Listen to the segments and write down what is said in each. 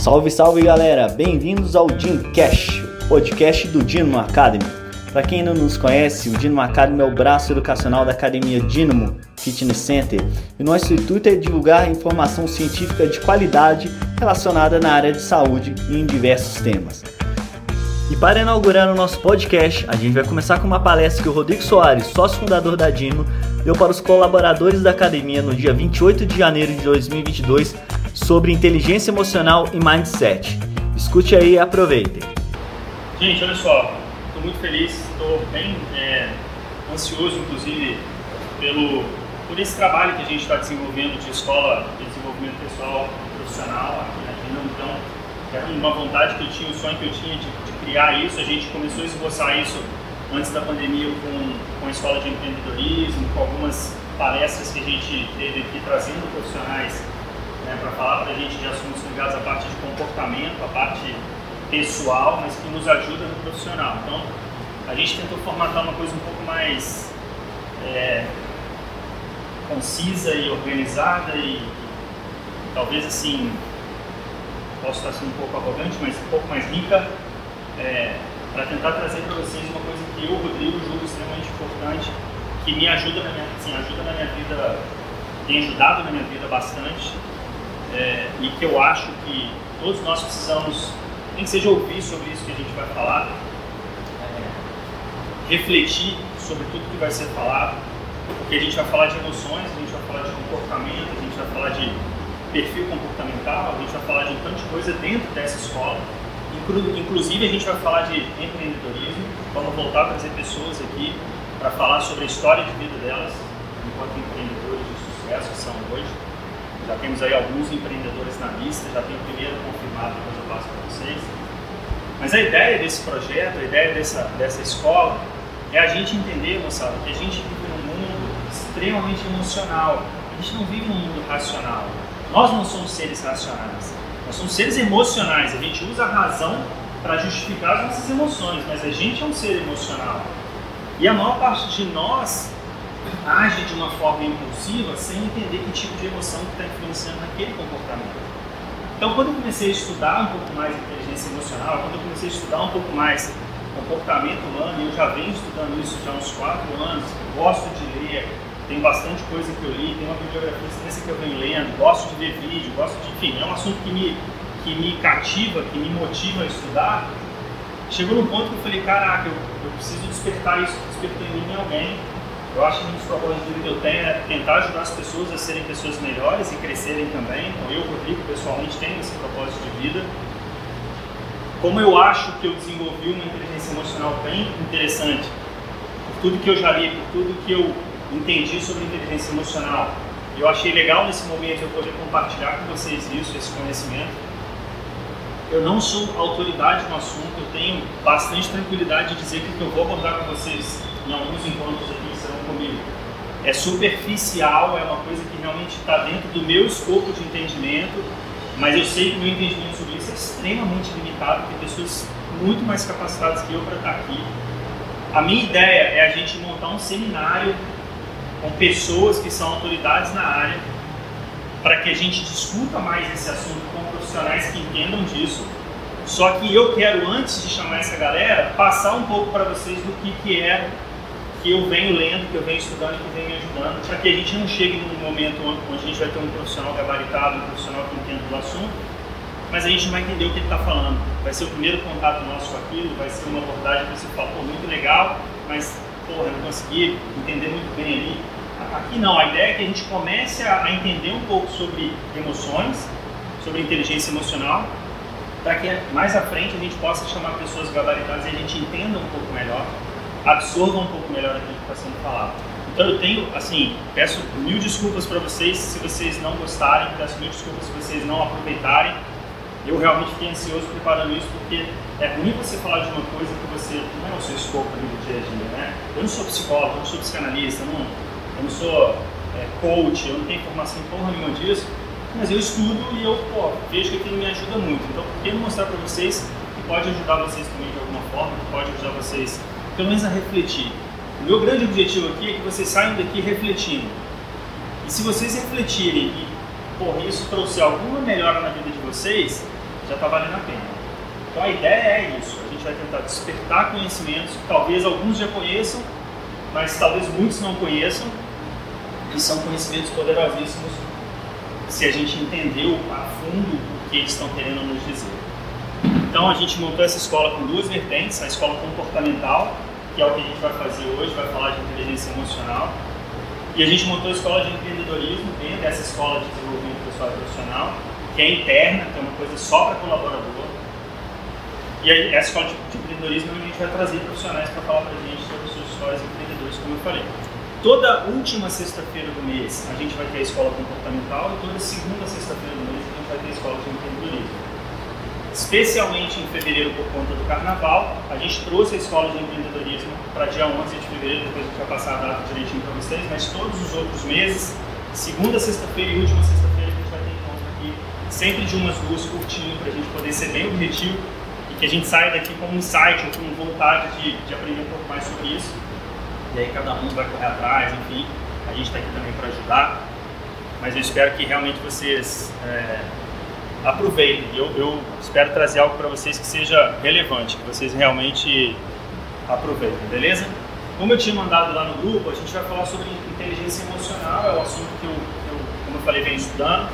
Salve, salve galera! Bem-vindos ao DinoCast, podcast do Dino Academy. Para quem não nos conhece, o Dino Academy é o braço educacional da academia Dynamo Fitness Center e nosso intuito é divulgar informação científica de qualidade relacionada na área de saúde e em diversos temas. E para inaugurar o nosso podcast, a gente vai começar com uma palestra que o Rodrigo Soares, sócio fundador da Dino, deu para os colaboradores da academia no dia 28 de janeiro de 2022 sobre inteligência emocional e mindset. Escute aí e aproveitem. Gente, olha só, estou muito feliz, estou bem é, ansioso, inclusive, pelo, por esse trabalho que a gente está desenvolvendo de escola de desenvolvimento pessoal profissional aqui na Dino. Então, era uma vontade que eu tinha, um sonho que eu tinha de, de criar isso. A gente começou a esboçar isso antes da pandemia com, com a escola de empreendedorismo, com algumas palestras que a gente teve aqui trazendo profissionais né, para falar para a gente de assuntos ligados à parte de comportamento, à parte pessoal, mas que nos ajuda no profissional. Então, a gente tentou formatar uma coisa um pouco mais é, concisa e organizada e, talvez assim posso estar sendo um pouco arrogante, mas um pouco mais rica, é, para tentar trazer para vocês uma coisa que eu, Rodrigo, julgo extremamente importante, que me ajuda na minha, assim, ajuda na minha vida, tem ajudado na minha vida bastante, é, e que eu acho que todos nós precisamos, nem que seja ouvir sobre isso que a gente vai falar, é, refletir sobre tudo que vai ser falado, porque a gente vai falar de emoções, a gente vai falar de comportamento, a gente vai falar de perfil comportamental, a gente vai falar de um tanto de coisa dentro dessa escola. Inclusive, a gente vai falar de empreendedorismo. Vamos voltar a trazer pessoas aqui para falar sobre a história de vida delas, enquanto empreendedores de sucesso que são hoje. Já temos aí alguns empreendedores na lista, já tem o primeiro confirmado, depois eu passo para vocês. Mas a ideia desse projeto, a ideia dessa, dessa escola, é a gente entender, moçada, que a gente vive num mundo extremamente emocional. A gente não vive num mundo racional. Nós não somos seres racionais, nós somos seres emocionais. A gente usa a razão para justificar as nossas emoções, mas a gente é um ser emocional. E a maior parte de nós age de uma forma impulsiva sem entender que tipo de emoção está influenciando naquele comportamento. Então, quando eu comecei a estudar um pouco mais inteligência emocional, quando eu comecei a estudar um pouco mais comportamento humano, e eu já venho estudando isso já há uns quatro anos, gosto de ler, tem bastante coisa que eu li, tem uma bibliografia extensa que eu venho lendo, gosto de ver vídeo, gosto de, enfim, é um assunto que me, que me cativa, que me motiva a estudar. Chegou num ponto que eu falei, caraca, eu, eu preciso despertar isso, despertar em mim alguém. Eu acho que um dos propósitos que eu tenho é tentar ajudar as pessoas a serem pessoas melhores e crescerem também. Então eu, Rodrigo, pessoalmente tenho esse propósito de vida. Como eu acho que eu desenvolvi uma inteligência emocional bem interessante, por tudo que eu já li, por tudo que eu entendi sobre inteligência emocional. Eu achei legal nesse momento eu poder compartilhar com vocês isso, esse conhecimento. Eu não sou autoridade no assunto, eu tenho bastante tranquilidade de dizer que o que eu vou abordar com vocês em alguns encontros aqui é superficial, é uma coisa que realmente está dentro do meu escopo de entendimento, mas eu sei que o meu entendimento sobre isso é extremamente limitado, tem pessoas muito mais capacitadas que eu para estar aqui. A minha ideia é a gente montar um seminário com pessoas que são autoridades na área, para que a gente discuta mais esse assunto com profissionais que entendam disso. Só que eu quero, antes de chamar essa galera, passar um pouco para vocês do que, que é que eu venho lendo, que eu venho estudando que venho ajudando, para que a gente não chegue num momento onde a gente vai ter um profissional gabaritado, um profissional que entenda do assunto, mas a gente vai entender o que ele está falando. Vai ser o primeiro contato nosso com aquilo, vai ser uma abordagem que você fala, pô, muito legal, mas porra, não consegui entender muito bem ali. Aqui não, a ideia é que a gente comece a entender um pouco sobre emoções, sobre inteligência emocional, para que mais à frente a gente possa chamar pessoas gabaritadas e a gente entenda um pouco melhor, absorva um pouco melhor aquilo que está sendo falado. Então eu tenho, assim, peço mil desculpas para vocês se vocês não gostarem, peço mil desculpas se vocês não aproveitarem. Eu realmente fiquei ansioso preparando isso porque é ruim você falar de uma coisa que você não é o seu escopo do dia a dia, né? Eu não sou psicólogo, eu não sou psicanalista, eu não, eu não sou é, coach, eu não tenho formação porra nenhuma disso, mas eu estudo e eu pô, vejo que aquilo me ajuda muito. Então, por que não mostrar para vocês que pode ajudar vocês também de alguma forma, que pode ajudar vocês pelo menos a refletir. O meu grande objetivo aqui é que vocês saiam daqui refletindo. E se vocês refletirem e, porra, isso trouxer alguma melhora na vida de vocês, já está valendo a pena. Então a ideia é isso, a gente vai tentar despertar conhecimentos que talvez alguns já conheçam, mas talvez muitos não conheçam, e são conhecimentos poderosíssimos se a gente entendeu a fundo o que eles estão querendo nos dizer. Então a gente montou essa escola com duas vertentes, a escola comportamental, que é o que a gente vai fazer hoje, vai falar de inteligência emocional, e a gente montou a escola de empreendedorismo dentro dessa escola de desenvolvimento pessoal e profissional, que é interna, que é uma coisa só para colaborador. E aí, essa escola de empreendedorismo a gente vai trazer profissionais para falar para a gente sobre suas histórias empreendedores, como eu falei. Toda última sexta-feira do mês a gente vai ter a escola comportamental e toda segunda sexta-feira do mês a gente vai ter a escola de empreendedorismo especialmente em fevereiro por conta do carnaval, a gente trouxe a escola de empreendedorismo para dia 11 de fevereiro, depois a gente vai passar a data direitinho para vocês, mas todos os outros meses, segunda, sexta-feira e última sexta-feira, a gente vai ter encontro aqui, sempre de umas duas curtinho, para a gente poder ser bem objetivo e que a gente saia daqui com um insight ou com vontade de, de aprender um pouco mais sobre isso. E aí cada um vai correr atrás, enfim, a gente está aqui também para ajudar, mas eu espero que realmente vocês. É, aproveitem. Eu, eu espero trazer algo para vocês que seja relevante, que vocês realmente aproveitem, beleza? Como eu tinha mandado lá no grupo, a gente vai falar sobre inteligência emocional, é o assunto que eu, eu como eu falei, venho estudando.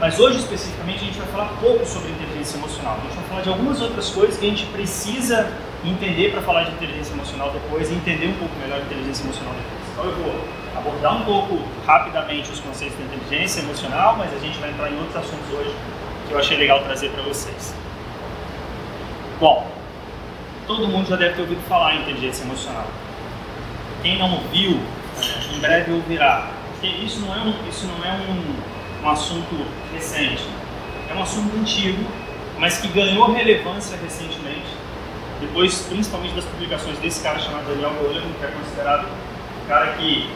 Mas hoje, especificamente, a gente vai falar pouco sobre inteligência emocional. A gente vai falar de algumas outras coisas que a gente precisa entender para falar de inteligência emocional depois e entender um pouco melhor a inteligência emocional depois. Então, eu vou abordar um pouco rapidamente os conceitos de inteligência emocional, mas a gente vai entrar em outros assuntos hoje eu achei legal trazer para vocês. Bom, todo mundo já deve ter ouvido falar em inteligência emocional. Quem não ouviu, em breve ouvirá. Porque isso não é um, isso não é um, um assunto recente. É um assunto antigo, mas que ganhou relevância recentemente, depois principalmente das publicações desse cara chamado Daniel Goleman, que é considerado o cara que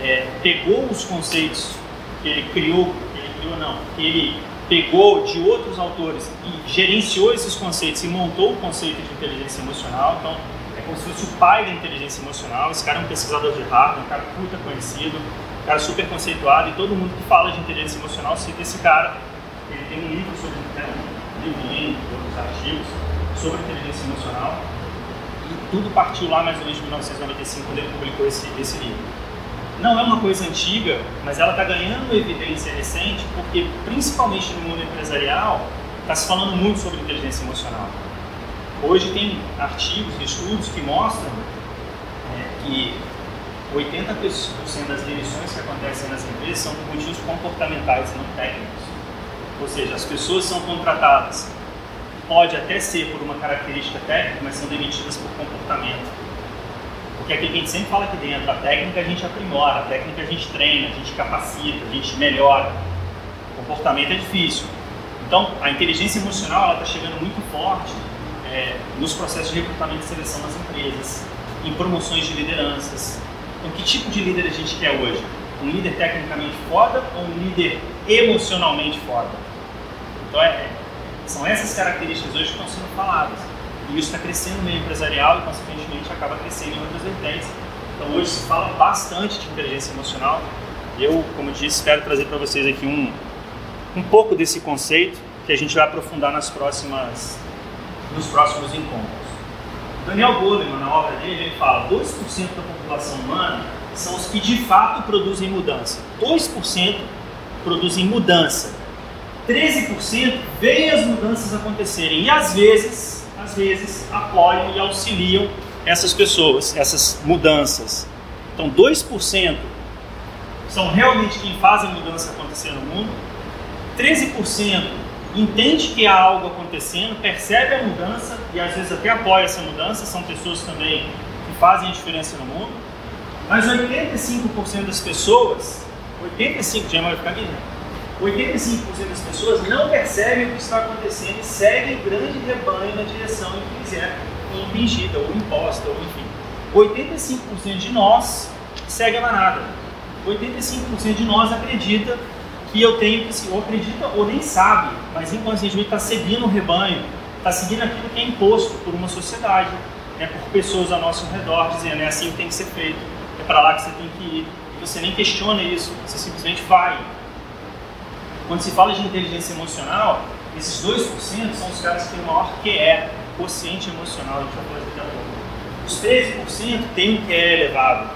é, pegou os conceitos que ele criou, que ele criou não, que ele pegou de outros autores e gerenciou esses conceitos e montou o conceito de inteligência emocional. Então, é como se fosse o pai da inteligência emocional. Esse cara é um pesquisador de Harvard, um cara puta conhecido, um cara super conceituado e todo mundo que fala de inteligência emocional cita esse cara. Ele tem um livro sobre, né, um livro, outros artigos sobre inteligência emocional. E tudo partiu lá mais ou menos de 1995, quando ele publicou esse, esse livro não é uma coisa antiga, mas ela está ganhando evidência recente porque, principalmente no mundo empresarial, está se falando muito sobre inteligência emocional. Hoje tem artigos e estudos que mostram é, que 80% das demissões que acontecem nas empresas são por motivos comportamentais, não técnicos. Ou seja, as pessoas são contratadas, pode até ser por uma característica técnica, mas são demitidas por comportamento. Porque aquilo que a gente sempre fala aqui dentro, a técnica a gente aprimora, a técnica a gente treina, a gente capacita, a gente melhora. O comportamento é difícil. Então, a inteligência emocional está chegando muito forte é, nos processos de recrutamento e seleção das empresas, em promoções de lideranças. Então, que tipo de líder a gente quer hoje? Um líder tecnicamente foda ou um líder emocionalmente foda? Então, é, são essas características hoje que estão sendo faladas. E isso está crescendo no meio empresarial e, consequentemente, acaba crescendo em outras vertentes. Então, hoje se fala bastante de inteligência emocional. Eu, como disse, espero trazer para vocês aqui um, um pouco desse conceito que a gente vai aprofundar nas próximas, nos próximos encontros. Daniel Goleman, na obra dele, ele fala 2% da população humana são os que de fato produzem mudança. 2% produzem mudança. 13% veem as mudanças acontecerem e às vezes às vezes, apoiam e auxiliam essas pessoas, essas mudanças. Então, 2% são realmente quem faz a mudança acontecer no mundo, 13% entende que há algo acontecendo, percebe a mudança e às vezes até apoia essa mudança, são pessoas também que fazem a diferença no mundo, mas 85% das pessoas, 85% já vai ficar aqui, 85% das pessoas não percebem o que está acontecendo e seguem o grande rebanho na direção em que lhes é impingida ou imposta, ou enfim. 85% de nós segue a manada. 85% de nós acredita que eu tenho que, ou acredita ou nem sabe, mas inconscientemente está seguindo o rebanho, está seguindo aquilo que é imposto por uma sociedade, né, por pessoas ao nosso redor, dizendo é assim que tem que ser feito, é para lá que você tem que ir. E você nem questiona isso, você simplesmente vai. Quando se fala de inteligência emocional, Esses 2% são os caras que têm o maior QE, quociente emocional, a gente vai falar daqui a pouco. Os 13% têm um QE elevado.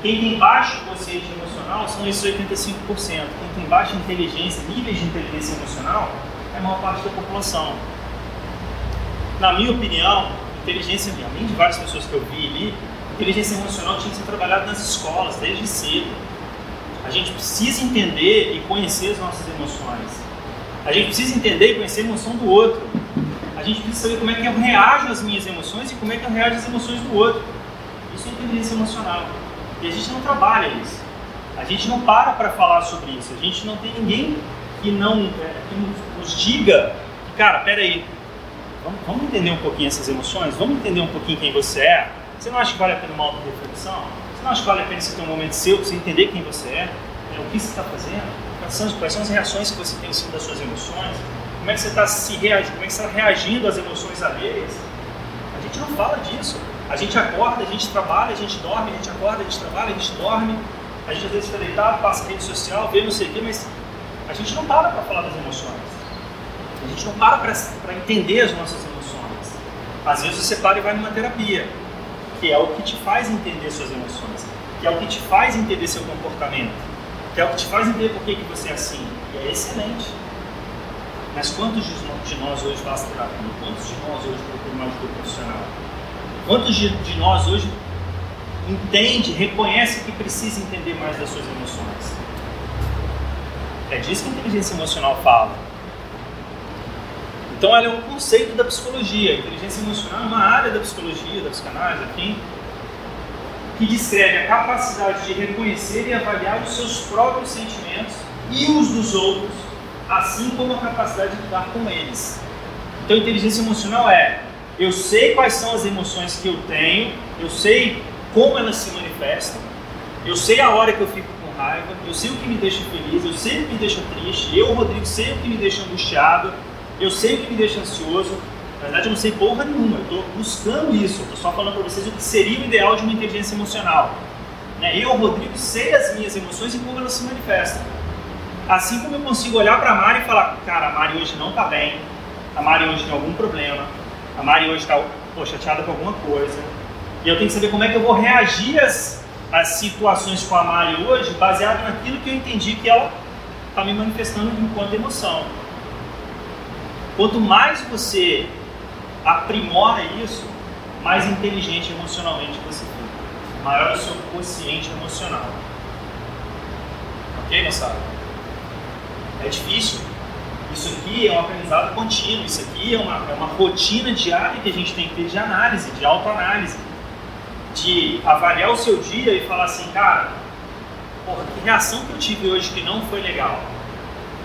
Quem tem baixo quociente emocional são esses 85%. Quem tem baixa inteligência, níveis de inteligência emocional, é a maior parte da população. Na minha opinião, inteligência, além de várias pessoas que eu vi ali, inteligência emocional tinha que ser trabalhada nas escolas, desde cedo. A gente precisa entender e conhecer as nossas emoções. A gente precisa entender e conhecer a emoção do outro. A gente precisa saber como é que eu reajo às minhas emoções e como é que eu reajo às emoções do outro. Isso é inteligência emocional. E a gente não trabalha isso. A gente não para para falar sobre isso. A gente não tem ninguém que não é, que nos diga, cara, peraí, vamos, vamos entender um pouquinho essas emoções, vamos entender um pouquinho quem você é. Você não acha que vale a pena uma auto-reflexão? Não acha que vale a pena você ter um momento seu você entender quem você é? é o que você está fazendo? Quais são as reações que você tem em cima das suas emoções? Como é que você está se reagindo? Como é que você está reagindo às emoções alheias? A gente não fala disso. A gente acorda, a gente trabalha, a gente dorme, a gente acorda, a gente trabalha, a gente dorme. A gente às vezes fica deitado, passa rede social, vê não sei o quê, mas a gente não para para falar das emoções. A gente não para para entender as nossas emoções. Às vezes você para e vai numa terapia, que é o que te faz entender suas emoções, que é o que te faz entender seu comportamento, que é o que te faz entender por que, que você é assim. E é excelente. Mas quantos de nós hoje fazem terapia? Quantos de nós hoje procuram uma ajuda profissional? Quantos de nós hoje entende, reconhece que precisa entender mais das suas emoções? É disso que a inteligência emocional fala. Então, ela é um conceito da psicologia. A inteligência emocional é uma área da psicologia, da psicanálise, enfim, que descreve a capacidade de reconhecer e avaliar os seus próprios sentimentos e os dos outros, assim como a capacidade de lidar com eles. Então, inteligência emocional é eu sei quais são as emoções que eu tenho, eu sei como elas se manifestam, eu sei a hora que eu fico com raiva, eu sei o que me deixa feliz, eu sei o que me deixa triste, eu, Rodrigo, sei o que me deixa angustiado, eu sei o que me deixa ansioso. Na verdade, eu não sei porra nenhuma, eu estou buscando isso, estou só falando para vocês o que seria o ideal de uma inteligência emocional. Né? Eu, Rodrigo, sei as minhas emoções e como elas se manifestam. Assim como eu consigo olhar para a Mari e falar, cara, a Mari hoje não está bem, a Mari hoje tem algum problema, a Mari hoje está chateada com alguma coisa. E eu tenho que saber como é que eu vou reagir às, às situações com a Mari hoje, baseado naquilo que eu entendi que ela está me manifestando enquanto emoção. Quanto mais você aprimora isso, mais inteligente emocionalmente você fica. Maior é o seu consciente emocional. Ok, moçada? É difícil. Isso aqui é um aprendizado contínuo, isso aqui é uma, é uma rotina diária que a gente tem que ter de análise, de autoanálise, de avaliar o seu dia e falar assim, cara, porra, que reação que eu tive hoje que não foi legal?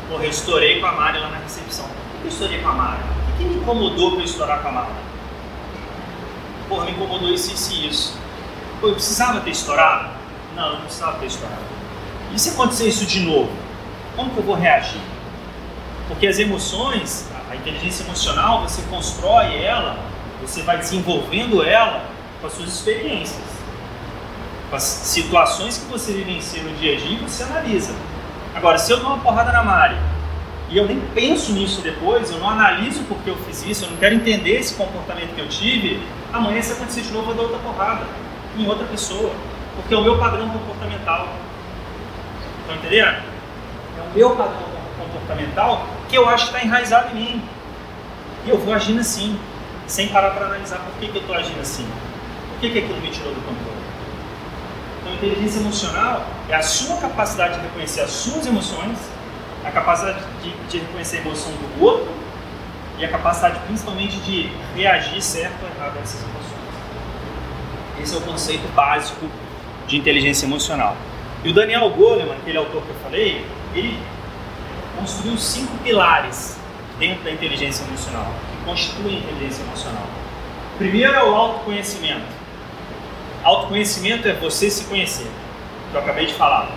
Porra, eu estourei com a Mari lá na recepção. Eu estourei com a Mari? O que me incomodou para eu estourar com a Mari? Porra, me incomodou isso, isso e isso. Pô, eu precisava ter estourado? Não, eu não precisava ter estourado. E se acontecer isso de novo? Como que eu vou reagir? Porque as emoções, a inteligência emocional, você constrói ela, você vai desenvolvendo ela com as suas experiências, com as situações que você vivencia no dia a dia, você analisa. Agora, se eu dou uma porrada na Mari e eu nem penso nisso depois, eu não analiso porque eu fiz isso, eu não quero entender esse comportamento que eu tive, amanhã se acontecer de novo eu dou outra porrada em outra pessoa, porque é o meu padrão comportamental. Estão entendendo? É o meu padrão comportamental que eu acho que está enraizado em mim. E eu vou agindo assim, sem parar para analisar por que, que eu estou agindo assim. Por que, que aquilo me tirou do controle? Então, inteligência emocional é a sua capacidade de reconhecer as suas emoções, a capacidade de, de reconhecer a emoção do outro e a capacidade principalmente de reagir certo ou errado a essas emoções. Esse é o conceito básico de inteligência emocional. E o Daniel Goleman, aquele autor que eu falei, ele construiu cinco pilares dentro da inteligência emocional, que constituem a inteligência emocional. Primeiro é o autoconhecimento. Autoconhecimento é você se conhecer, que eu acabei de falar.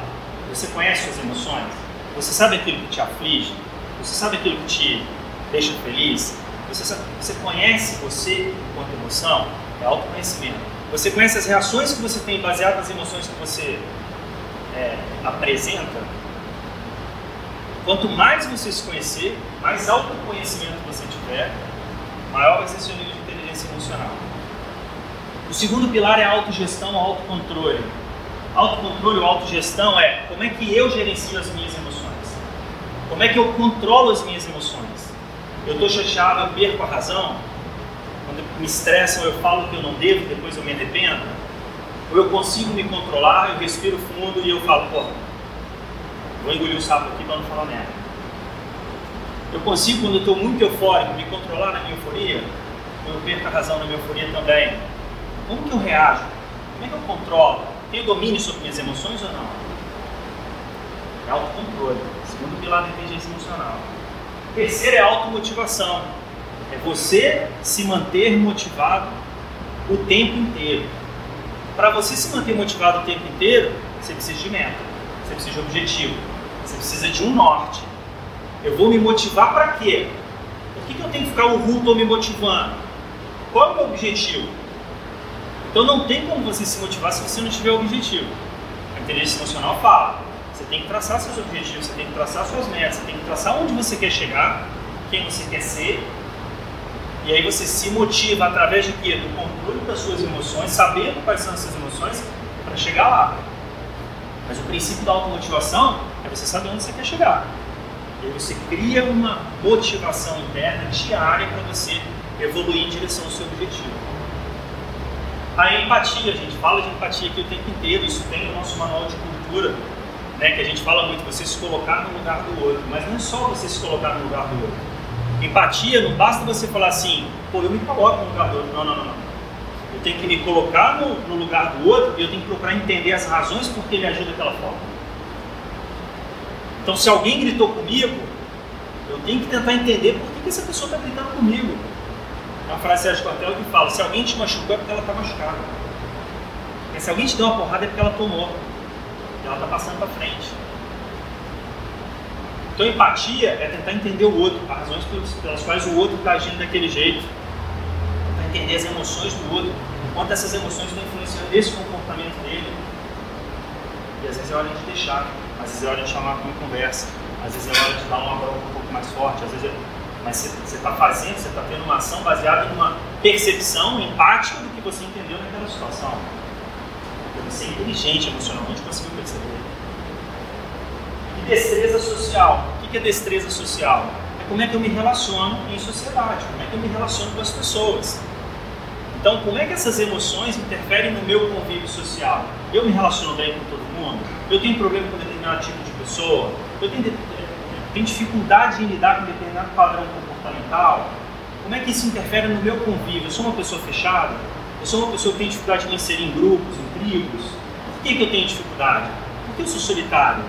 Você conhece suas emoções? Você sabe aquilo que te aflige? Você sabe aquilo que te deixa feliz? Você, sabe, você conhece você enquanto emoção? É autoconhecimento. Você conhece as reações que você tem baseadas nas emoções que você é, apresenta Quanto mais você se conhecer, mais autoconhecimento você tiver, maior vai ser seu nível de inteligência emocional. O segundo pilar é a autogestão, autocontrole. Autocontrole ou autogestão é como é que eu gerencio as minhas emoções. Como é que eu controlo as minhas emoções? Eu estou chateado, eu perco a razão? Quando me estressam, eu falo que eu não devo, depois eu me arrependo? Ou eu consigo me controlar, eu respiro fundo e eu falo, pô, vou engolir o sapo aqui para não falar merda. Eu consigo, quando eu estou muito eufórico, me controlar na minha euforia? Ou eu perco a razão na minha euforia também? Como que eu reajo? Como é que eu controlo? Tenho domínio sobre minhas emoções ou não? É autocontrole. Segundo pilar da inteligência emocional. O terceiro é automotivação. É você se manter motivado o tempo inteiro. Para você se manter motivado o tempo inteiro, você precisa de meta, você precisa de objetivo, você precisa de um norte. Eu vou me motivar para quê? Por que, que eu tenho que ficar o ruto me motivando? Qual é o meu objetivo? Então não tem como você se motivar se você não tiver objetivo. A inteligência emocional fala: tem que traçar seus objetivos, você tem que traçar suas metas, você tem que traçar onde você quer chegar, quem você quer ser. E aí você se motiva através de quê? Do controle das suas emoções, sabendo quais são essas emoções para chegar lá. Mas o princípio da automotivação é você saber onde você quer chegar. E aí você cria uma motivação interna diária para você evoluir em direção ao seu objetivo. A empatia, a gente fala de empatia aqui o tempo inteiro, isso tem no nosso manual de cultura né, que a gente fala muito, você se colocar no lugar do outro, mas não é só você se colocar no lugar do outro. Empatia não basta você falar assim, pô, eu me coloco no lugar do outro. Não, não, não. Eu tenho que me colocar no, no lugar do outro e eu tenho que procurar entender as razões por que ele agiu daquela forma. Então, se alguém gritou comigo, eu tenho que tentar entender por que, que essa pessoa está gritando comigo. É uma frase de Sérgio que fala: se alguém te machucou é porque ela está machucada. Se alguém te deu uma porrada é porque ela tomou ela está passando para frente. Então, empatia é tentar entender o outro, as razões pelas quais o outro está agindo daquele jeito, tentar entender as emoções do outro, quanto essas emoções estão influenciando esse comportamento dele. E às vezes é hora de deixar, às vezes é hora de chamar para uma conversa, às vezes é hora de dar uma bronca um pouco mais forte, às vezes é... mas você está fazendo, você está tendo uma ação baseada em uma percepção empática do que você entendeu naquela situação ser inteligente emocionalmente, conseguiu perceber. E destreza social. O que é destreza social? É como é que eu me relaciono em sociedade, como é que eu me relaciono com as pessoas. Então, como é que essas emoções interferem no meu convívio social? Eu me relaciono bem com todo mundo? Eu tenho problema com determinado tipo de pessoa? Eu tenho, tenho dificuldade em lidar com determinado padrão comportamental? Como é que isso interfere no meu convívio? Eu sou uma pessoa fechada? Eu sou uma pessoa que tem dificuldade de me inserir em grupos, em Por que, que eu tenho dificuldade? Por que eu sou solitário?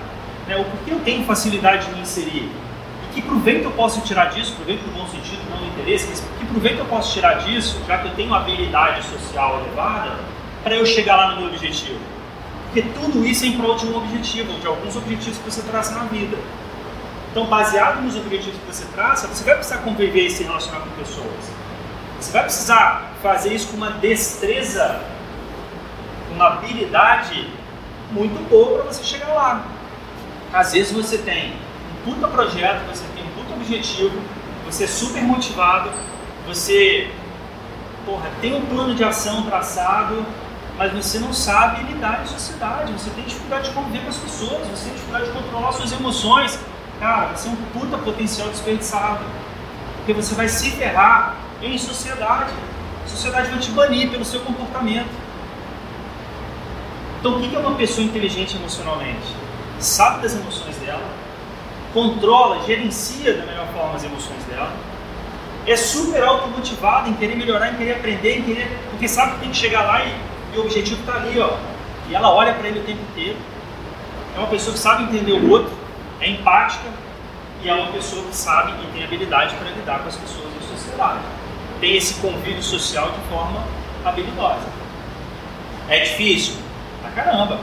Né? Por que eu tenho facilidade de me inserir? E que proveito eu posso tirar disso? Proveito no bom sentido, não no interesse, mas que proveito eu posso tirar disso, já que eu tenho uma habilidade social elevada, para eu chegar lá no meu objetivo? Porque tudo isso é em prol de um objetivo, de alguns objetivos que você traça na vida. Então, baseado nos objetivos que você traça, você vai precisar conviver e se relacionar com pessoas. Você vai precisar fazer isso com uma destreza, uma habilidade muito boa para você chegar lá. Às vezes você tem um puta projeto, você tem um puta objetivo, você é super motivado, você porra, tem um plano de ação traçado, mas você não sabe lidar em sociedade, você tem dificuldade de conviver com as pessoas, você tem dificuldade de controlar suas emoções. Cara, você é um puta potencial desperdiçado. Porque você vai se ferrar em sociedade. A sociedade vai te banir pelo seu comportamento. Então, o que é uma pessoa inteligente emocionalmente? Sabe das emoções dela, controla, gerencia da melhor forma as emoções dela, é super automotivada em querer melhorar, em querer aprender, em querer, porque sabe que tem que chegar lá e, e o objetivo está ali, ó. E ela olha para ele o tempo inteiro. É uma pessoa que sabe entender o outro, é empática e é uma pessoa que sabe e tem habilidade para lidar com as pessoas em sociedade tem esse convívio social de forma habilidosa. É difícil? Pra caramba.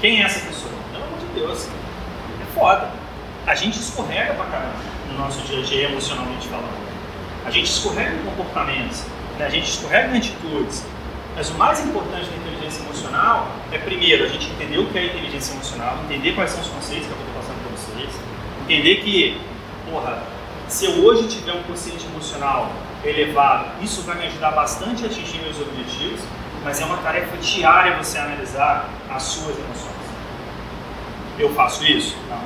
Quem é essa pessoa? Pelo amor de Deus. É foda. A gente escorrega pra caramba no nosso dia a dia, emocionalmente falando. A gente escorrega em comportamentos, né? a gente escorrega em atitudes. Mas o mais importante da inteligência emocional é, primeiro, a gente entender o que é inteligência emocional, entender quais são os conceitos que eu vou passando para vocês, Entender que, porra, se eu hoje tiver um consciente emocional elevado, isso vai me ajudar bastante a atingir meus objetivos, mas é uma tarefa diária você analisar as suas emoções. Eu faço isso? Não.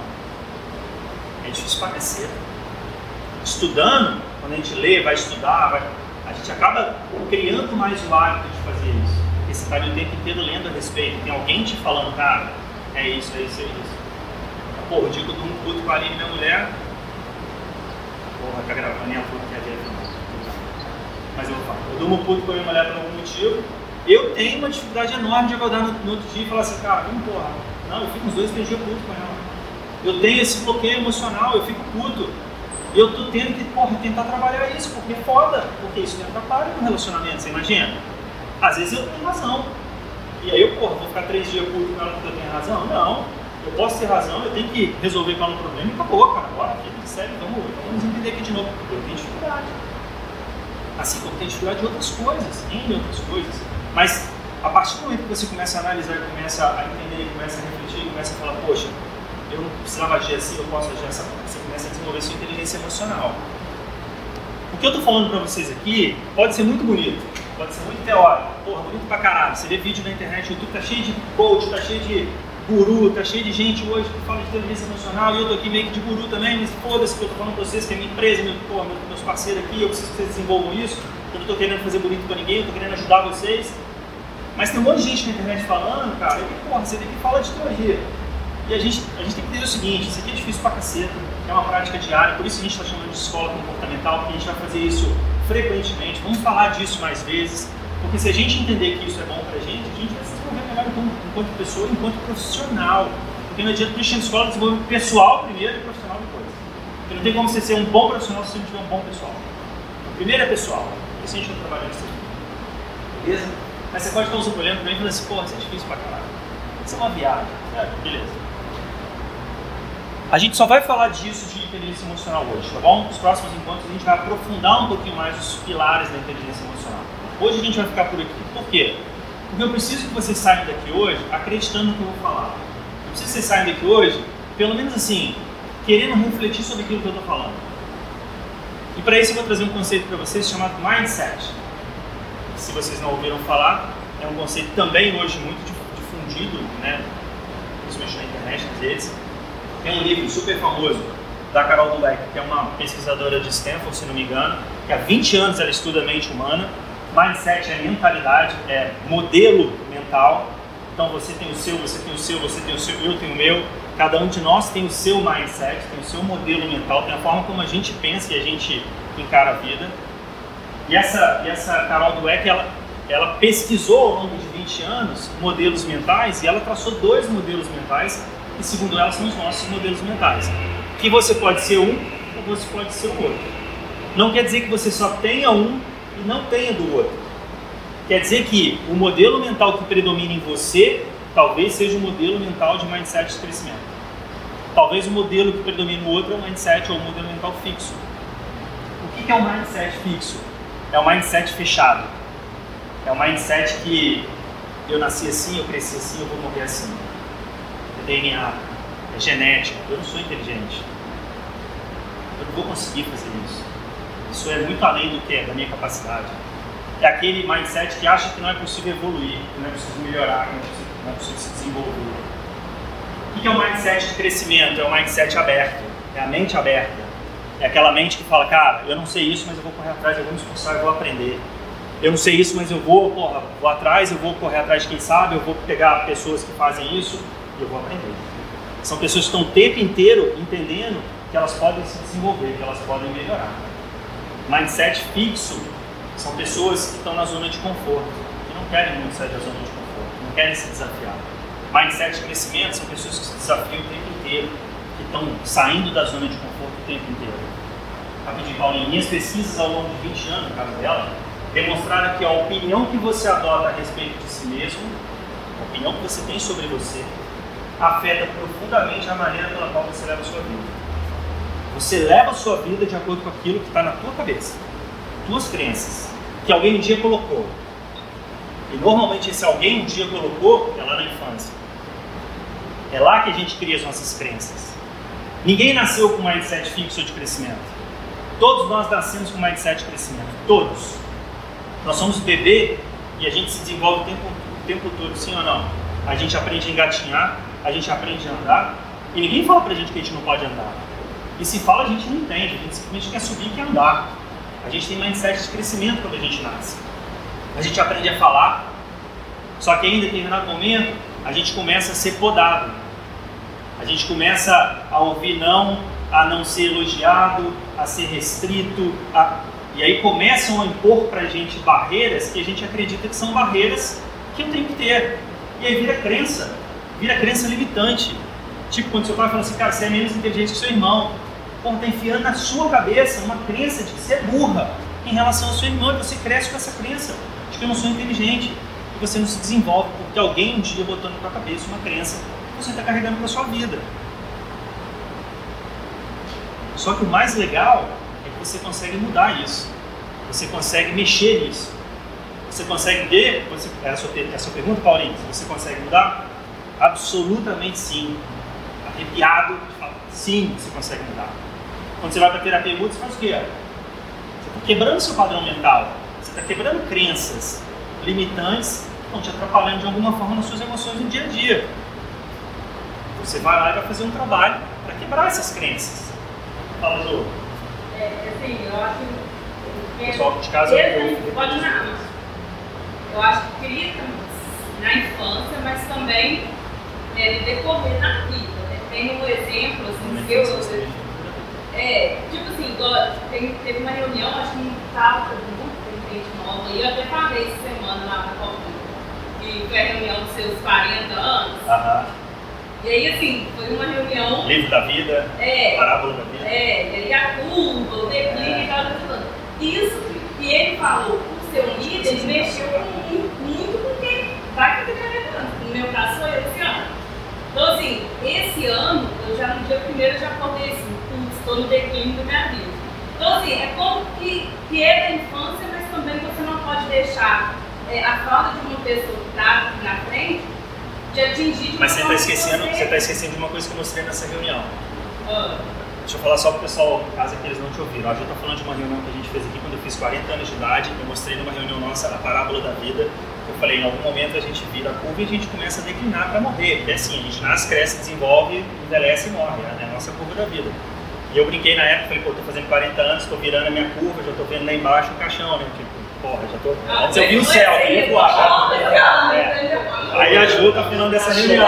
É difícil caceta. Estudando, quando a gente lê, vai estudar, vai... a gente acaba criando mais o hábito de fazer isso. Porque você está o tempo inteiro lendo a respeito, tem alguém te falando, cara, é isso, é isso, é isso. Pô, o dia que eu durmo puto com a Aline, minha mulher, porra, tá gravando minha puta que é a mas eu falo, eu durmo puto com a minha mulher por algum motivo, eu tenho uma dificuldade enorme de acordar no, no outro dia e falar assim, cara, vamos porra, não, eu fico uns dois, três dias puto com ela. Eu tenho esse bloqueio emocional, eu fico puto. Eu tô tendo que, porra, tentar trabalhar isso, porque é foda, porque isso me atrapalha no relacionamento, você imagina? Às vezes eu tenho razão. E aí eu, porra, vou ficar três dias puto com ela porque eu tenho razão? Não. Eu posso ter razão, eu tenho que resolver qual é o problema e acabou, cara. Bora, aqui, sério, vamos, vamos entender aqui de novo. Eu tenho dificuldade. Assim como tem dificuldade de outras coisas, em outras coisas. Mas a partir do momento que você começa a analisar, começa a entender, começa a refletir, começa a falar, poxa, eu não precisava agir assim, eu posso agir essa Você começa a desenvolver sua inteligência emocional. O que eu estou falando para vocês aqui pode ser muito bonito, pode ser muito teórico, porra, bonito pra caralho. Você vê vídeo na internet, o YouTube tá cheio de coach, tá cheio de guru, tá cheio de gente hoje que fala de inteligência emocional e eu tô aqui meio que de guru também, mas foda-se que eu tô falando pra vocês que é minha empresa, meu, porra, meus parceiros aqui, eu preciso que vocês desenvolvam isso. Eu não tô querendo fazer bonito pra ninguém, eu tô querendo ajudar vocês. Mas tem um monte de gente na internet falando, cara, e porra, você tem que falar de teoria. E a gente, a gente tem que entender o seguinte, isso aqui é difícil pra caceta, é uma prática diária, por isso a gente está chamando de escola comportamental, porque a gente vai fazer isso frequentemente, vamos falar disso mais vezes, porque se a gente entender que isso é bom pra gente, a gente vai se desenvolver melhor enquanto, enquanto pessoa e enquanto profissional. Porque não adianta a gente na escola desenvolver pessoal primeiro e profissional depois. Porque não tem como você ser um bom profissional se você não tiver um bom pessoal. Primeiro é pessoal, por isso a gente está trabalhando isso aqui. Beleza? Mas você pode usando olhando para mim e falando assim, porra, isso é difícil pra caralho. Isso é uma viagem. É, beleza. A gente só vai falar disso de inteligência emocional hoje, tá bom? Nos próximos encontros a gente vai aprofundar um pouquinho mais os pilares da inteligência emocional. Hoje a gente vai ficar por aqui. Por quê? Porque eu preciso que vocês saiam daqui hoje acreditando no que eu vou falar. Eu preciso que vocês saiam daqui hoje, pelo menos assim, querendo refletir sobre aquilo que eu estou falando. E para isso eu vou trazer um conceito para vocês chamado mindset se vocês não ouviram falar, é um conceito também hoje muito difundido, né, principalmente na internet às vezes. Tem um livro super famoso da Carol Dweck, que é uma pesquisadora de Stanford, se não me engano, que há 20 anos ela estuda a mente humana. Mindset é mentalidade, é modelo mental. Então você tem o seu, você tem o seu, você tem o seu, eu tenho o meu. Cada um de nós tem o seu mindset, tem o seu modelo mental, tem a forma como a gente pensa e a gente encara a vida. E essa, e essa Carol Dweck, ela, ela pesquisou ao longo de 20 anos modelos mentais e ela traçou dois modelos mentais que, segundo ela, são os nossos modelos mentais. Que você pode ser um ou você pode ser o outro. Não quer dizer que você só tenha um e não tenha do outro. Quer dizer que o modelo mental que predomina em você talvez seja o modelo mental de mindset de crescimento. Talvez o modelo que predomina no outro é o mindset ou o modelo mental fixo. O que é o mindset fixo? É um mindset fechado. É um mindset que eu nasci assim, eu cresci assim, eu vou morrer assim. É DNA, é genética. Eu não sou inteligente. Eu não vou conseguir fazer isso. Isso é muito além do que é, da minha capacidade. É aquele mindset que acha que não é possível evoluir, que não é possível melhorar, que não é possível, não é possível se desenvolver. O que é um mindset de crescimento? É um mindset aberto, é a mente aberta é aquela mente que fala, cara, eu não sei isso, mas eu vou correr atrás, eu vou me esforçar, eu vou aprender. Eu não sei isso, mas eu vou, porra, vou atrás, eu vou correr atrás de quem sabe, eu vou pegar pessoas que fazem isso e eu vou aprender. São pessoas que estão o tempo inteiro entendendo que elas podem se desenvolver, que elas podem melhorar. Mindset fixo são pessoas que estão na zona de conforto, que não querem muito sair da zona de conforto, não querem se desafiar. Mindset de crescimento são pessoas que se desafiam o tempo inteiro, que estão saindo da zona de conforto tempo inteiro rapidinho, Paulinho, minhas pesquisas ao longo de 20 anos, no caso dela, demonstraram que a opinião que você adota a respeito de si mesmo, a opinião que você tem sobre você, afeta profundamente a maneira pela qual você leva a sua vida. Você leva a sua vida de acordo com aquilo que está na tua cabeça, tuas crenças, que alguém um dia colocou. E normalmente esse alguém um dia colocou é lá na infância. É lá que a gente cria as nossas crenças. Ninguém nasceu com mindset fixo de crescimento. Todos nós nascemos com mindset de crescimento. Todos. Nós somos bebê e a gente se desenvolve o tempo, o tempo todo, sim ou não? A gente aprende a engatinhar, a gente aprende a andar e ninguém fala pra gente que a gente não pode andar. E se fala, a gente não entende, a gente simplesmente quer subir e quer andar. A gente tem mindset de crescimento quando a gente nasce. A gente aprende a falar, só que em determinado momento a gente começa a ser podado. A gente começa a ouvir não, a não ser elogiado, a ser restrito, a... e aí começam a impor para a gente barreiras que a gente acredita que são barreiras que eu tenho que ter. E aí vira crença, vira crença limitante. Tipo quando seu pai fala assim, cara, você é menos inteligente que seu irmão. Pô, tá enfiando na sua cabeça uma crença de que você é burra em relação ao seu irmão e você cresce com essa crença de que eu não sou inteligente. E você não se desenvolve porque alguém um dia botou na tua cabeça uma crença você está carregando para sua vida. Só que o mais legal é que você consegue mudar isso. Você consegue mexer nisso. Você consegue ter. Você, é, a sua, é a sua pergunta, Paulinho? Você consegue mudar? Absolutamente sim. Arrepiado, sim, você consegue mudar. Quando você vai para terapia muda, você faz o quê? Você está quebrando seu padrão mental. Você está quebrando crenças limitantes que estão te atrapalhando de alguma forma nas suas emoções no dia a dia. Você vai lá e vai fazer um trabalho para quebrar essas crenças. Fala, Ju. É, assim, eu acho que. Pessoal de casa, eu, eu, pode não. Eu acho que cria na infância, mas também é, decorrer na vida. Né? Tem um exemplo, assim, que eu. É, tipo assim, tem, teve uma reunião, acho que estava muito gente nova, e eu até falei essa semana lá na Copa, que foi a reunião dos seus 40 anos. Aham. E aí, assim, foi uma reunião. Livro da vida, é, parábola da vida. É, e aí a curva, o declínio e tal, falando. Isso que, ele falou, o seu líder, ele mexeu muito, muito com quem vai fazer carreirando. No meu caso, sou eu esse ano. Então, assim, esse ano, eu já no dia primeiro já acordei assim, estou no declínio da minha vida. Então, assim, é como que, que é da infância, mas também você não pode deixar é, a falta de uma pessoa que está na frente de atingir Mas você está esquecendo, você está esquecendo de uma coisa que eu mostrei nessa reunião. Ah. Deixa eu falar só para o pessoal, caso que eles não te ouviram. A gente está falando de uma reunião que a gente fez aqui quando eu fiz 40 anos de idade. Eu mostrei numa reunião nossa a parábola da vida. Eu falei, em algum momento a gente vira a curva e a gente começa a declinar para morrer. É assim, a gente nasce, cresce, desenvolve, envelhece e morre. É a nossa curva da vida. E eu brinquei na época, falei, pô, tô fazendo 40 anos, tô virando a minha curva, já tô vendo lá embaixo o caixão, né? Porra, já tô. Antes eu vi o céu, eu ia voar. É. Aí a Ju tá falando dessa reunião.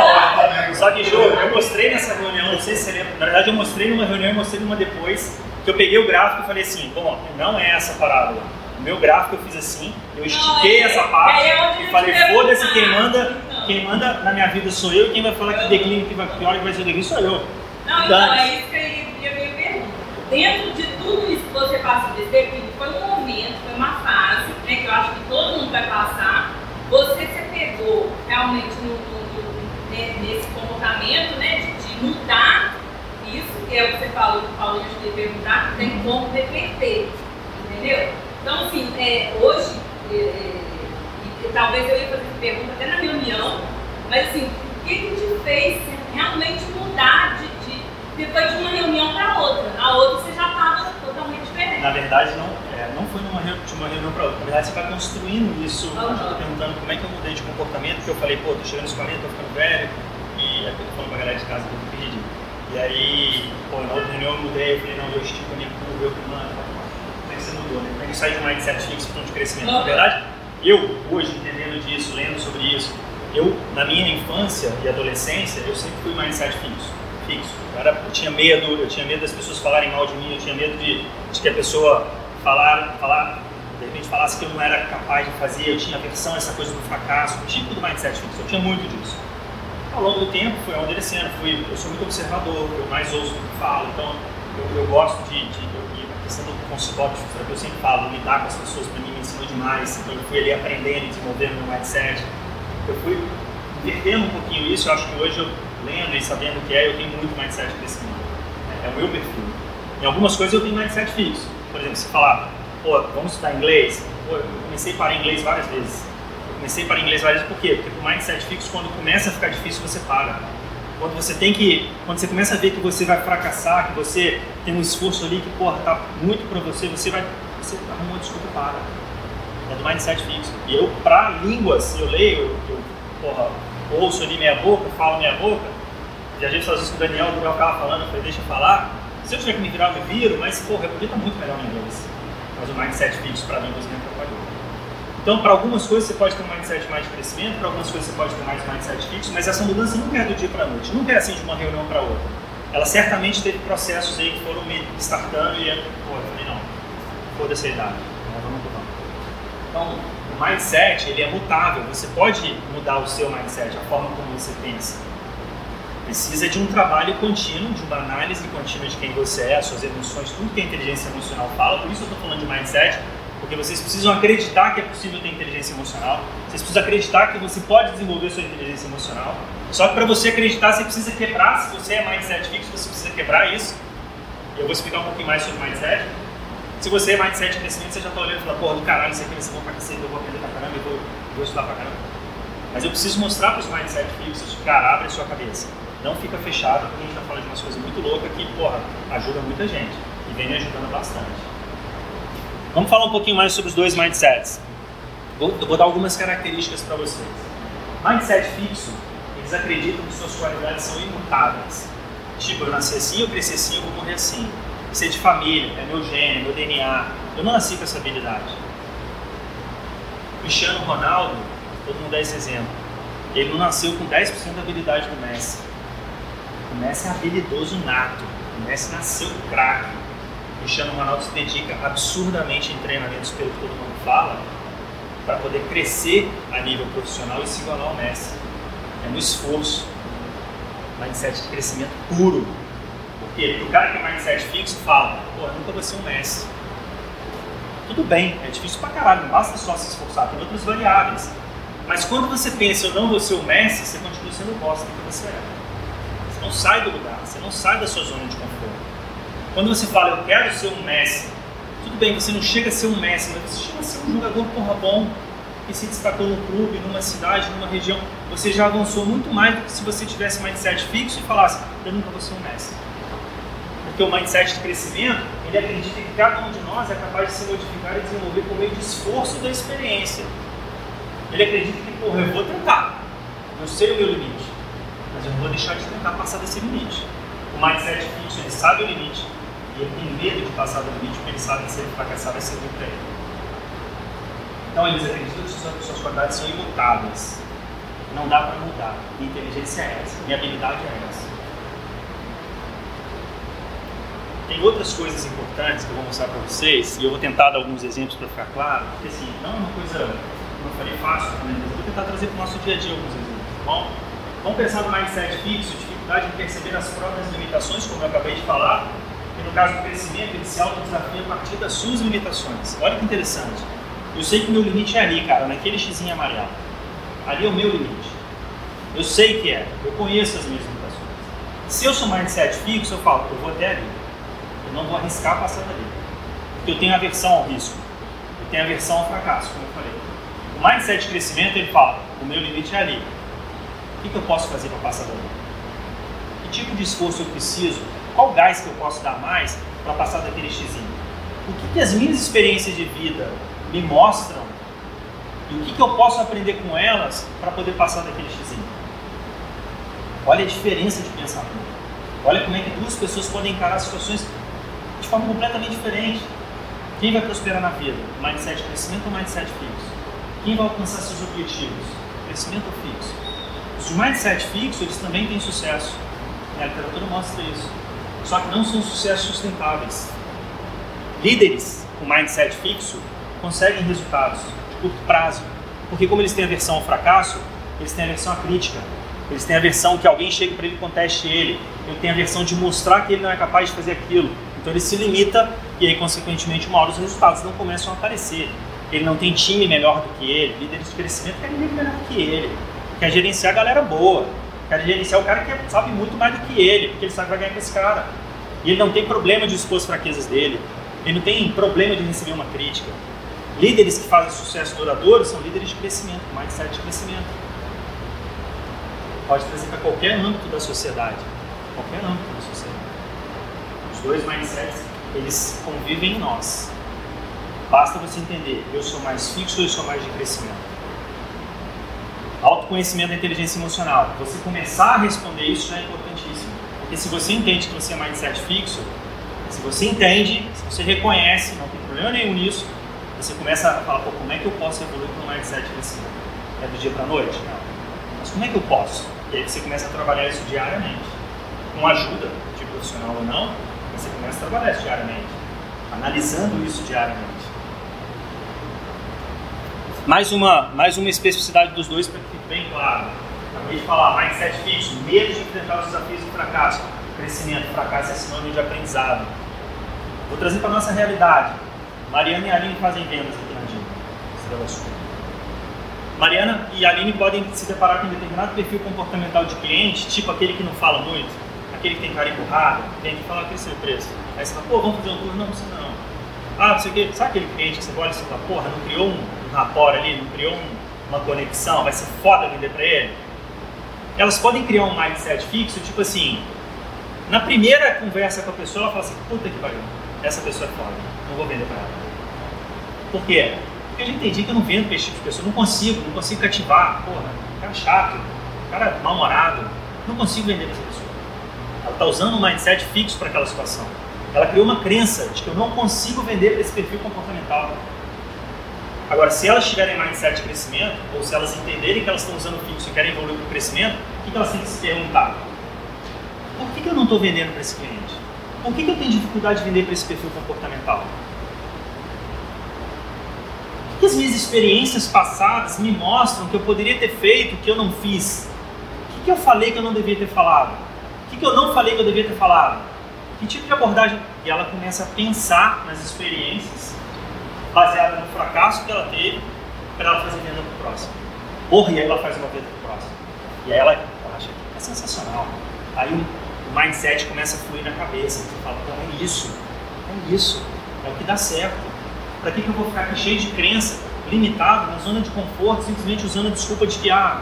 Só que, Ju, eu mostrei nessa reunião, não sei se você lembra, na verdade eu mostrei numa reunião e mostrei numa depois, que eu peguei o gráfico e falei assim, bom, não é essa parábola. O meu gráfico eu fiz assim, eu estiquei essa parte e falei, foda-se, quem manda, quem manda na minha vida sou eu e quem vai falar que declínio, que vai pior, que vai ser declínio sou eu. Não, então, é isso que eu ia me perguntar. Dentro de tudo isso que você passou desse declínio, foi um momento, foi uma fase, né, que eu acho que todo mundo vai passar. Você se pegou realmente no, no, no, né, nesse comportamento, né, de, de, mudar isso, que é o que você falou, que o Paulinho de perguntar, que tem como reverter, entendeu? Então, assim, é, hoje, é, é, talvez eu ia fazer essa pergunta até na reunião, mas assim, o que, que te fez realmente mudar de porque foi de uma reunião para outra. A outra você já estava totalmente diferente. Na verdade, não, é, não foi numa de uma reunião para outra. Na verdade, você vai construindo isso. Uhum. Eu estou perguntando como é que eu mudei de comportamento, porque eu falei, pô, tô chegando nos 40, tô ficando velho. E é que eu tô falando pra galera de casa que eu. E aí, pô, na outra reunião eu mudei, eu falei, não, eu estico a minha curva, eu mano, como é que você mudou, né? Como é que sai de um mindset fixo para um de crescimento? Uhum. Na verdade, eu, hoje, entendendo disso, lendo sobre isso, eu, na minha infância e adolescência, eu sempre fui mindset fixo. Fixo era, eu tinha medo, eu tinha medo das pessoas falarem mal de mim, eu tinha medo de, de que a pessoa falar, falar, de repente falasse que eu não era capaz de fazer, eu tinha aversão a essa coisa do fracasso, o tipo do mindset fixo, eu tinha muito disso. Ao longo do tempo fui amadurecendo, fui, eu sou muito observador, eu mais ouço do que falo, então eu, eu gosto de, de, de, a questão do consultório de eu sempre falo, lidar com as pessoas para mim me ensinou demais, então eu fui ali aprendendo desenvolvendo meu mindset. Eu fui invertendo um pouquinho isso, eu acho que hoje eu lendo e sabendo o que é, eu tenho muito mindset crescimento. É, é o meu perfil. Em algumas coisas eu tenho mindset fixo. Por exemplo, se falar, pô, vamos estudar inglês, pô, eu comecei a parar inglês várias vezes. Eu comecei a parar inglês várias vezes por quê? Porque o mindset fixo, quando começa a ficar difícil, você para. Quando você tem que, quando você começa a ver que você vai fracassar, que você tem um esforço ali que, porra, tá muito para você, você vai, você arruma uma desculpa para. É do mindset fixo. E eu, para línguas, eu leio, eu, porra, ouço ali meia boca, falo meia boca, e a gente faz isso com o Daniel, o Daniel ficava falando, eu falei, deixa eu falar. Se eu tiver que me virar, eu me viro, mas, porra, eu podia muito melhor em inglês. Mas o mindset fixo para línguas me atrapalhou. Então, para algumas coisas você pode ter um mindset mais de crescimento, para algumas coisas você pode ter mais mindset fixo, mas essa mudança nunca é do dia para a noite, nunca é assim de uma reunião para outra. Ela certamente teve processos aí que foram me startando e, pô, eu falei, não, foda-se a idade, vamos mudar. Então, mindset, ele é mutável, você pode mudar o seu mindset, a forma como você pensa. Precisa de um trabalho contínuo, de uma análise contínua de quem você é, suas emoções, tudo que a inteligência emocional fala, por isso eu estou falando de mindset, porque vocês precisam acreditar que é possível ter inteligência emocional, vocês precisam acreditar que você pode desenvolver sua inteligência emocional. Só que para você acreditar, você precisa quebrar. Se você é mindset fixo, você precisa quebrar isso. Eu vou explicar um pouquinho mais sobre mindset. Se você é mindset crescimento, você já está olhando e fala, pô, do caralho, isso aqui vai ser bom pra cacete, eu vou aprender pra caramba, eu vou, vou estudar pra caramba. Mas eu preciso mostrar para os mindset fixos, cara, abre a sua cabeça. Não fica fechado, porque a gente está falando de umas coisas muito loucas que, porra, ajuda muita gente. E vem me ajudando bastante. Vamos falar um pouquinho mais sobre os dois mindsets. Vou, vou dar algumas características para vocês. Mindset fixo, eles acreditam que suas qualidades são imutáveis. Tipo, eu nasci assim, eu cresci assim, eu vou morrer assim. Isso é de família, é meu é meu DNA. Eu não nasci com essa habilidade. Cristiano Ronaldo, todo mundo dá esse exemplo. Ele não nasceu com 10% da habilidade do Messi. O Messi é habilidoso nato. O Messi nasceu craque. Cristiano Ronaldo se dedica absurdamente em treinamentos, pelo que todo mundo fala, para poder crescer a nível profissional e se igualar ao Messi. É no esforço, mindset de crescimento puro. Porque o cara que é mindset fixo fala, pô, eu nunca vou ser um Messi. Tudo bem, é difícil pra caralho, não basta só se esforçar, tem outras variáveis. Mas quando você pensa, eu não vou ser o Messi, você continua sendo o bosta que você é. Você não sai do lugar, você não sai da sua zona de conforto. Quando você fala, eu quero ser um Messi, tudo bem, você não chega a ser um Messi, mas você chega a ser um jogador porra bom, que se destacou no clube, numa cidade, numa região. Você já avançou muito mais do que se você tivesse mindset fixo e falasse, eu nunca vou ser um Messi. Porque o mindset de crescimento, ele acredita que cada um de nós é capaz de se modificar e desenvolver por meio de esforço da experiência. Ele acredita que, porra, eu vou tentar. Eu sei o meu limite. Mas eu não vou deixar de tentar passar desse limite. O mindset fixo, ele sabe o limite e ele tem medo de passar do limite porque ele sabe que se ele fracassar vai ser muito para ele. Então eles acreditam que suas, suas qualidades são imutáveis. Não dá para mudar. Minha inteligência é essa, minha habilidade é essa. Tem outras coisas importantes que eu vou mostrar para vocês e eu vou tentar dar alguns exemplos para ficar claro, porque assim, não é uma coisa, como eu falei, fácil, né? mas eu vou tentar trazer para o nosso dia a dia alguns exemplos, tá bom? Vamos pensar no mindset fixo, dificuldade em perceber as próprias limitações, como eu acabei de falar, e no caso do crescimento, ele se autodesafia a partir das suas limitações. Olha que interessante. Eu sei que meu limite é ali, cara, naquele xizinho amarelo. Ali é o meu limite. Eu sei que é, eu conheço as minhas limitações. Se eu sou mindset fixo, eu falo, eu vou até ali. Eu não vou arriscar passar dali. Porque eu tenho aversão ao risco. Eu tenho aversão ao fracasso, como eu falei. O mindset de crescimento, ele fala, o meu limite é ali. O que, que eu posso fazer para passar dali? Que tipo de esforço eu preciso qual gás que eu posso dar mais para passar daquele xizinho? O que, que as minhas experiências de vida me mostram e o que, que eu posso aprender com elas para poder passar daquele xizinho? Olha a diferença de pensamento. Olha como é que duas pessoas podem encarar situações de forma completamente diferente. Quem vai prosperar na vida? Mindset crescimento ou mindset fixo? Quem vai alcançar seus objetivos? Crescimento ou fixo? Os mindset fixos, eles também têm sucesso. A literatura mostra isso só que não são sucessos sustentáveis. Líderes com mindset fixo conseguem resultados de curto prazo, porque como eles têm aversão ao fracasso, eles têm aversão à crítica, eles têm aversão que alguém chegue para ele e conteste ele, ele tem aversão de mostrar que ele não é capaz de fazer aquilo. Então ele se limita e aí, consequentemente, uma hora os resultados não começam a aparecer. Ele não tem time melhor do que ele, líderes de crescimento querem ninguém melhor do que ele, quer gerenciar a galera boa, quer gerenciar o cara que sabe muito mais do que ele, porque ele sabe que vai ganhar com esse cara. E ele não tem problema de expor as fraquezas dele. Ele não tem problema de receber uma crítica. Líderes que fazem sucesso duradouro são líderes de crescimento, mindset de crescimento. pode trazer para qualquer âmbito da sociedade. Qualquer âmbito da sociedade. Dois mindsets, eles convivem em nós. Basta você entender, eu sou mais fixo ou eu sou mais de crescimento. Autoconhecimento da inteligência emocional. Você começar a responder isso já é importantíssimo. Porque se você entende que você é mindset fixo, se você entende, se você reconhece, não tem problema nenhum nisso, você começa a falar, pô, como é que eu posso evoluir para um mindset crescimento? É do dia para a noite? Não. Mas como é que eu posso? E aí você começa a trabalhar isso diariamente. Com ajuda de profissional ou não, você começa a trabalhar isso diariamente. Analisando isso diariamente. Mais uma, mais uma especificidade dos dois para que fique bem claro. Acabei de falar, mindset fixo, medo de enfrentar os desafios do fracasso. Crescimento, fracasso é sinônimo de aprendizado. Vou trazer para a nossa realidade. Mariana e Aline fazem vendas aqui na Sul. Mariana e Aline podem se deparar com um determinado perfil comportamental de cliente, tipo aquele que não fala muito, aquele que tem cara empurrado, tem que falar aquele seu preço. Aí você fala, pô, vamos fazer um tour? Não, você não. Ah, não sei o quê. Sabe aquele cliente que você olha e você fala, porra, não criou um rapport ali, não criou um, uma conexão, vai ser foda vender para ele? Elas podem criar um mindset fixo, tipo assim, na primeira conversa com a pessoa, ela fala assim, puta que pariu, essa pessoa é foda, não vou vender para ela. Por quê? Porque eu já entendi que eu não vendo para esse tipo de pessoa, não consigo, não consigo cativar, porra, cara chato, cara mal-humorado, não consigo vender para essa pessoa. Está usando um mindset fixo para aquela situação. Ela criou uma crença de que eu não consigo vender para esse perfil comportamental. Agora, se elas tiverem mindset de crescimento, ou se elas entenderem que elas estão usando fixo e querem evoluir para o crescimento, o que elas têm que se perguntar? Por que, eu não estou vendendo para esse cliente? Por que, eu tenho dificuldade de vender para esse perfil comportamental? Que as minhas experiências passadas me mostram que eu poderia ter feito que eu não fiz? O que, que eu falei que eu não devia ter falado? O que, que eu não falei que eu devia ter falado? Que tipo de abordagem? E ela começa a pensar nas experiências baseada no fracasso que ela teve para ela fazer venda para o próximo. Porra, e aí ela faz uma venda para o próximo. E aí ela, acha que é sensacional. Aí o, mindset começa a fluir na cabeça. Você fala, pô, é isso, é isso, é o que dá certo. Para que, que eu vou ficar aqui cheio de crença, limitado, na zona de conforto, simplesmente usando a desculpa de que, ah,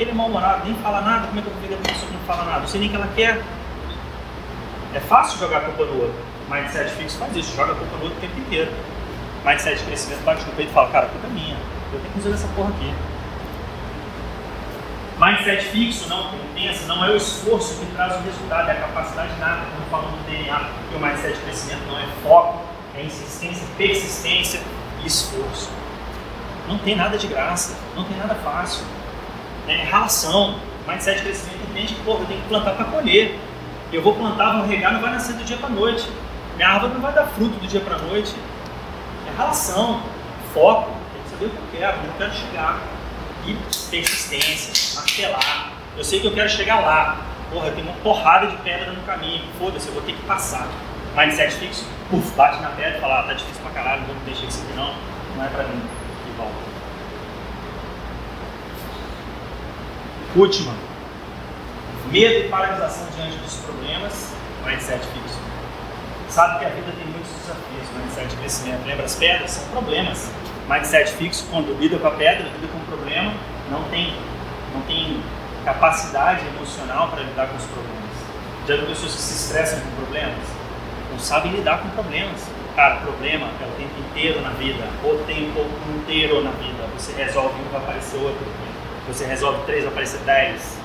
porque ele é mal-humorado, nem fala nada, como é que eu vou para uma pessoa que não fala nada? Não sei nem o que ela quer. É fácil jogar a culpa no outro. Mindset fixo faz isso, joga a culpa no outro o tempo inteiro mindset de crescimento bate no peito e fala, cara, a culpa é minha, eu tenho que resolver essa porra aqui. Mindset fixo, não, pensa, não é o esforço que traz o resultado, é a capacidade nada, como falando do DNA, porque o mindset de crescimento não é foco, é insistência, persistência e esforço. Não tem nada de graça, não tem nada fácil. É relação. Mindset de crescimento entende que, porra, eu tenho que plantar para colher. Eu vou plantar, vou regar, não vai nascer do dia para noite. Minha árvore não vai dar fruto do dia para noite relação, foco, tem que saber o que eu quero, onde eu quero chegar. E persistência, martelar. Eu sei que eu quero chegar lá. Porra, tenho uma porrada de pedra no caminho. Foda-se, eu vou ter que passar. Mindset fixo, puf, bate na pedra e fala, ah, tá difícil pra caralho, não deixar isso aqui não, não é pra mim. E volta. Última. Medo e paralisação diante dos problemas, mindset fixo sabe que a vida tem muitos desafios, mindset de crescimento. Lembra as pedras? São problemas. Mindset fixo, quando lida com a pedra, lida com o problema, não tem, não tem capacidade emocional para lidar com os problemas. Já viu pessoas que se estressam com problemas? Não sabem lidar com problemas. Cara, problema é o tempo inteiro na vida, o tempo inteiro na vida. Você resolve um, vai aparecer outro. Você resolve três, vai aparecer dez.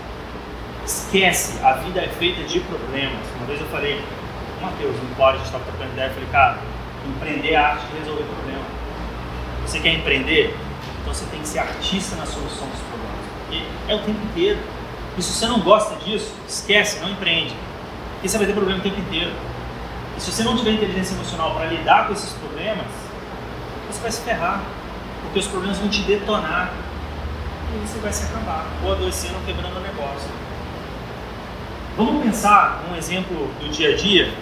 Esquece, a vida é feita de problemas. Uma vez eu falei, Matheus, no Bora, a gente estava trocando ideia, eu falei, cara, empreender é a arte de resolver problema. Você quer empreender? Então você tem que ser artista na solução dos problemas. Porque é o tempo inteiro. E se você não gosta disso, esquece, não empreende. Porque você vai ter problema o tempo inteiro. E se você não tiver inteligência emocional para lidar com esses problemas, você vai se ferrar. Porque os problemas vão te detonar. Você vai se acabar. Ou adoecendo ou quebrando o negócio. Vamos pensar um exemplo do dia a dia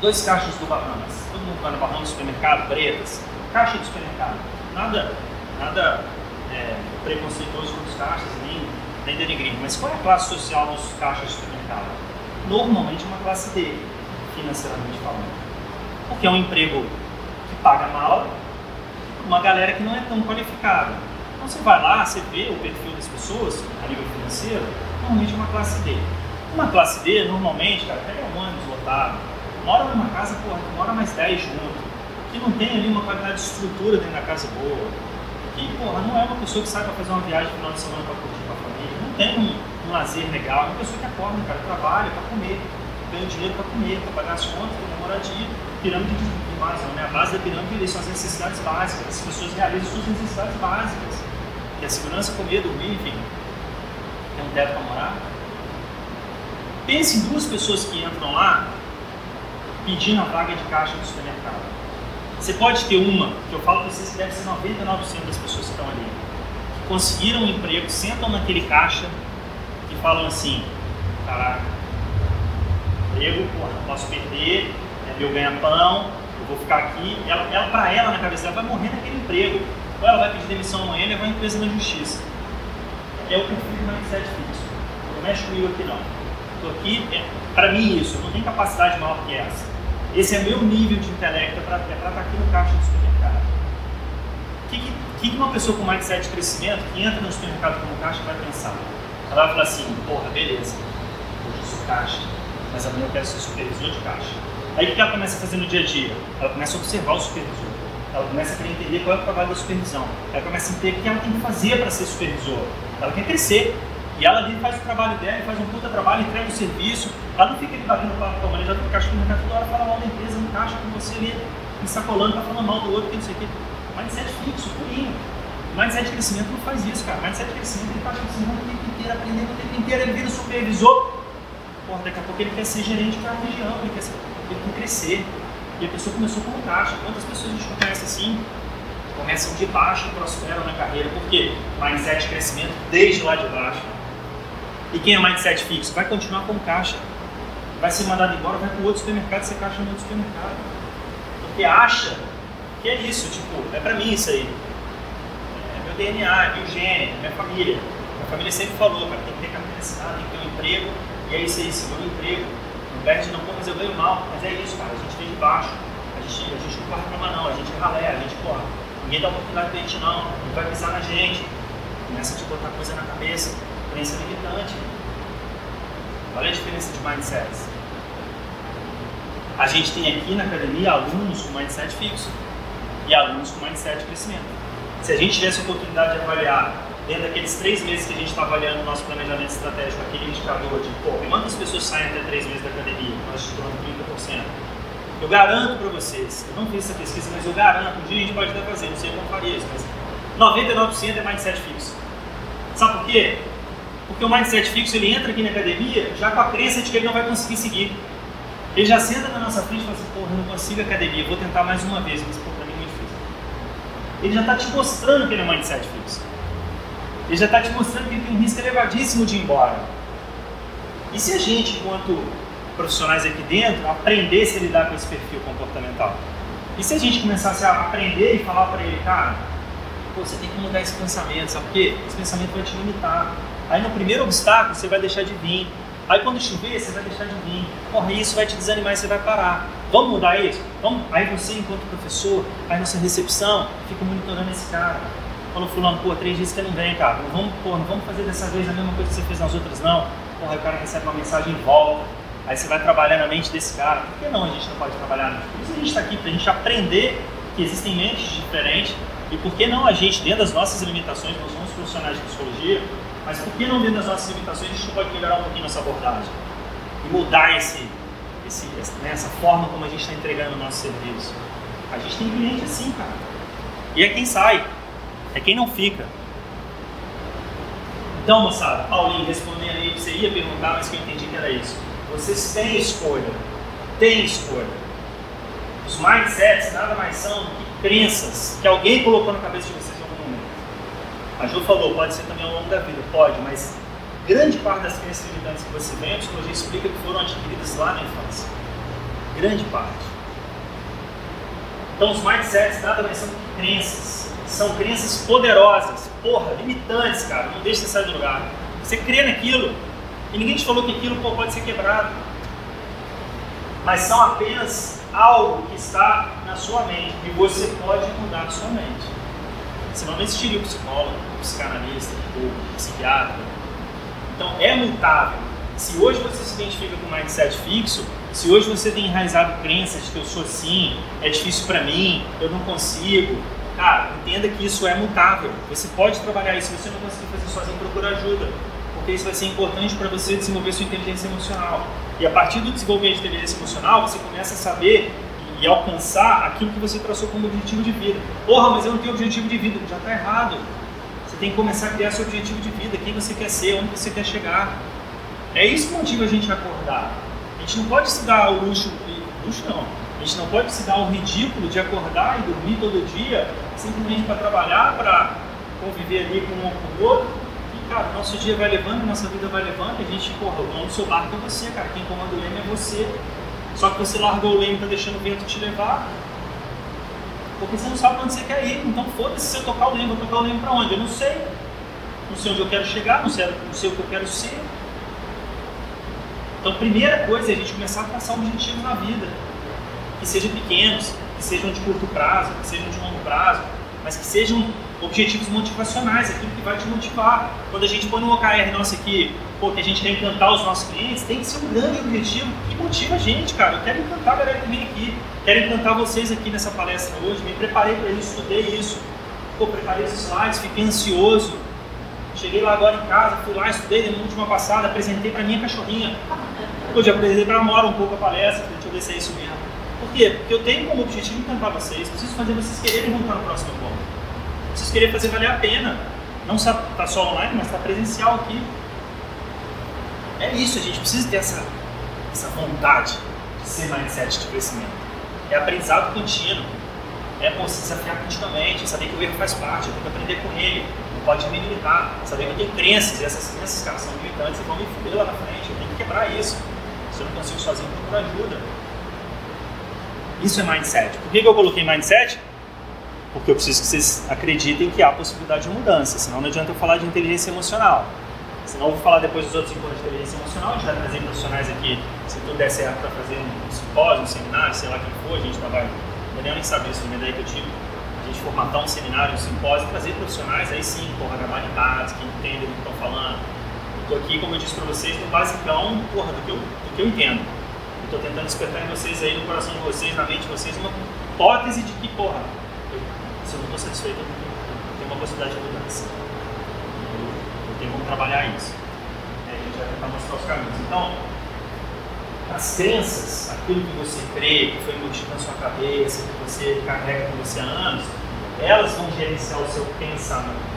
dois caixas do Bahamas. Todo mundo vai no Bahamas, supermercado, pretas, caixa de supermercado. Nada, nada é, preconceituoso com os caixas, nem, nem denegrindo. Mas qual é a classe social dos caixas de supermercado? Normalmente uma classe D, financeiramente falando. Porque é um emprego que paga mal, uma galera que não é tão qualificada. Então você vai lá, você vê o perfil das pessoas a nível financeiro, normalmente uma classe D. Uma classe D, normalmente, cara, pega um ônibus lotado, mora numa casa, porra, mora mais 10 junto, que não tem ali uma qualidade de estrutura dentro da casa boa, que, porra, não é uma pessoa que sai para fazer uma viagem final de semana para curtir com a família, não tem um, um lazer legal, é uma pessoa que acorda, cara, trabalha para comer, ganha dinheiro para comer, para pagar as contas, para moradia, pirâmide de base, né? a base da pirâmide são as necessidades básicas, as pessoas realizam suas necessidades básicas, que a segurança, comer, dormir, enfim, tem um teto para morar. Pense em duas pessoas que entram lá pedindo a vaga de caixa do supermercado. Você pode ter uma, que eu falo para vocês que deve ser 99% das pessoas que estão ali, que conseguiram um emprego, sentam naquele caixa e falam assim, caraca, emprego, porra, posso perder, é meu ganha-pão, eu vou ficar aqui. Ela, ela para ela, na cabeça dela, vai morrer naquele emprego. Ou ela vai pedir demissão amanhã e levar a empresa na justiça. É o perfil de mindset fixo. Não mexe comigo aqui não. Estou aqui, é, para mim isso, eu não tenho capacidade maior que essa. Esse é meu nível de intelecto, é para é estar tá aqui no caixa do supermercado. O que, que, que uma pessoa com mindset de crescimento, que entra no supermercado como caixa, vai pensar? Ela vai falar assim, porra, beleza, hoje eu sou caixa, mas amanhã eu quero ser supervisor de caixa. Aí o que ela começa a fazer no dia a dia? Ela começa a observar o supervisor. Ela começa a querer entender qual é o trabalho da supervisão. Ela começa a entender o que ela tem que fazer para ser supervisor. Ela quer crescer. E ela ali faz o trabalho dela, faz um puta trabalho, entrega o serviço. Ela não fica ali batendo papo com a já fica caixa no mercado toda hora, fala mal da empresa, não caixa com você ali, ensacolando, tá falando mal do outro, que não sei o quê. Mindset fixo, purinho. Mindset de crescimento não faz isso, cara. Mindset de crescimento ele está ensinando o tempo inteiro, aprendendo o tempo inteiro, ele vira supervisor. Porra, daqui a pouco ele quer ser gerente para a região, ele quer, ser, ele quer crescer. E a pessoa começou como caixa. Quantas pessoas a gente conhece assim? Começam de baixo e prosperam na carreira. Por quê? Mindset de crescimento desde lá de baixo. E quem é mindset fixo? Vai continuar como caixa. Vai ser mandado embora, vai para o outro supermercado ser caixa no outro supermercado. Porque acha que é isso, tipo, é para mim isso aí. É meu DNA, é meu gene, é minha família. Minha família sempre falou, cara, tem que ter carteira tem que ter um emprego, e é isso aí, segura o emprego. Perde não, pô, mas eu ganho mal. Mas é isso, cara, a gente vem de baixo. A gente, a gente não corre pra não, a gente ralé, a gente, porra, ninguém dá oportunidade pra gente não, não vai pisar na gente. Começa a te botar coisa na cabeça crença limitante. Olha a diferença de mindsets. A gente tem aqui na academia alunos com mindset fixo e alunos com mindset de crescimento. Se a gente tivesse a oportunidade de avaliar, dentro daqueles três meses que a gente está avaliando o nosso planejamento estratégico, aquele indicador de pô, quantas pessoas saem até três meses da academia, nós estudamos 30%. Eu garanto para vocês, eu não fiz essa pesquisa, mas eu garanto, um dia a gente pode até fazer, não sei como faria isso, mas 99% é mindset fixo. Sabe por quê? Porque o mindset fixo ele entra aqui na academia já com a crença de que ele não vai conseguir seguir. Ele já senta na nossa frente e fala assim, porra, eu não consigo academia, vou tentar mais uma vez, mas pô, pra mim é muito difícil. Ele já está te mostrando que ele é mindset fixo. Ele já está te mostrando que ele tem um risco elevadíssimo de ir embora. E se a gente, enquanto profissionais aqui dentro, aprendesse a lidar com esse perfil comportamental? E se a gente começasse a aprender e falar para ele, cara, você tem que mudar esse pensamento, sabe por quê? Esse pensamento vai te limitar. Aí no primeiro obstáculo você vai deixar de vir. Aí quando chover, você vai deixar de vir. Porra, isso vai te desanimar e você vai parar. Vamos mudar isso? Vamos? Aí você, enquanto professor, aí na sua recepção, fica monitorando esse cara. Falou, fulano, pô, três dias que não vem, cara. Não vamos, pô, não vamos fazer dessa vez a mesma coisa que você fez nas outras, não. Porra, o cara recebe uma mensagem em volta. Aí você vai trabalhar na mente desse cara. Por que não a gente não pode trabalhar na mente? Por isso a gente está aqui, para a gente aprender que existem mentes diferentes. E por que não a gente, dentro das nossas limitações, nós somos profissionais de psicologia, mas por que não dentro das nossas limitações a gente pode melhorar um pouquinho nossa abordagem? E mudar esse, esse, né, essa forma como a gente está entregando o nosso serviço. A gente tem cliente assim, cara. E é quem sai, é quem não fica. Então, moçada, Paulinho, respondendo aí, você ia perguntar, mas que eu entendi que era isso. Vocês têm escolha. Têm escolha. Os mindsets nada mais são do que crenças que alguém colocou na cabeça de vocês a Ju falou, pode ser também ao longo da vida, pode, mas grande parte das crenças limitantes que você vê, a psicologia explica que foram adquiridas lá na infância. Grande parte. Então os mindsets nada mais são que crenças. São crenças poderosas, porra, limitantes, cara, não deixa você sair do lugar. Você crê naquilo e ninguém te falou que aquilo pô, pode ser quebrado. Mas são apenas algo que está na sua mente e você pode mudar a sua mente. Você não existiria o psicólogo, o psicanalista, o psiquiatra, Então é mutável. Se hoje você se identifica com um mindset fixo, se hoje você tem enraizado crenças de que eu sou assim, é difícil para mim, eu não consigo, cara, entenda que isso é mutável. Você pode trabalhar isso, se você não conseguir fazer sozinho, procura ajuda. Porque isso vai ser importante para você desenvolver sua inteligência emocional. E a partir do desenvolvimento de inteligência emocional, você começa a saber e alcançar aquilo que você traçou como objetivo de vida. Porra, mas eu não tenho objetivo de vida. Já está errado. Você tem que começar a criar seu objetivo de vida, quem você quer ser, onde você quer chegar. É isso que motiva a gente acordar. A gente não pode se dar o luxo, luxo não, a gente não pode se dar o ridículo de acordar e dormir todo dia simplesmente para trabalhar, para conviver ali com um com o outro. E, cara, nosso dia vai levando, nossa vida vai levando, e a gente, porra, o dono do seu barco é você, cara. Quem comanda o leme é você. Só que você largou o leme e tá deixando o vento te levar. Porque você não sabe onde você quer ir. Então foda-se se eu tocar o leme, vou tocar o leme para onde? Eu não sei. Não sei onde eu quero chegar, não sei, não sei o que eu quero ser. Então, primeira coisa é a gente começar a traçar objetivos na vida, que sejam pequenos, que sejam de curto prazo, que sejam de longo prazo, mas que sejam objetivos motivacionais, aquilo que vai te motivar. Quando a gente põe no OKR nosso aqui, pô, que a gente quer encantar os nossos clientes, tem que ser um grande objetivo que motiva a gente, cara. Eu quero encantar a galera que vem aqui, quero encantar vocês aqui nessa palestra hoje, me preparei para isso, estudei isso, pô, preparei os slides, fiquei ansioso. Cheguei lá agora em casa, fui lá, estudei na última passada, apresentei para minha cachorrinha. Já apresentei para a Mora um pouco a palestra, deixa eu ver se é isso mesmo. Por quê? Porque eu tenho como objetivo encantar vocês, preciso fazer vocês quererem voltar no próximo encontro. Preciso querer fazer valer a pena. Não só tá só online, mas está presencial aqui. É isso, a gente precisa ter essa, essa vontade de ser mindset de crescimento. É aprendizado contínuo. É pô, se desafiar continuamente, saber que o erro faz parte, eu tenho que aprender com ele. Não pode me limitar. Saber que eu tenho crenças, e essas crenças, cara, são limitantes e vão me fuder lá na frente. Eu tenho que quebrar isso. Se eu não consigo sozinho, procuro ajuda. Isso é mindset. Por que, que eu coloquei mindset? Porque eu preciso que vocês acreditem que há possibilidade de mudança, senão não adianta eu falar de inteligência emocional. Senão eu vou falar depois dos outros encontros de inteligência emocional, a gente vai trazer profissionais aqui, se tudo der certo, para fazer um simpósio, um seminário, sei lá quem for, a gente trabalha, não nem saber isso, a ideia que eu tive, a gente formatar um seminário, um simpósio, trazer profissionais, aí sim, porra, gabaritados, que entendem do que estão falando. Eu estou aqui, como eu disse para vocês, no basicão, porra, do que eu, do que eu entendo estou tentando despertar em vocês aí, no coração de vocês, na mente de vocês, uma hipótese de que, porra, eu, se eu não estou satisfeito, eu tenho uma possibilidade de mudança. Eu, eu tenho como trabalhar isso. É, a gente vai tentar mostrar os caminhos. Então, as crenças, aquilo que você crê, que foi embutido na sua cabeça, que você carrega com você há anos, elas vão gerenciar o seu pensamento.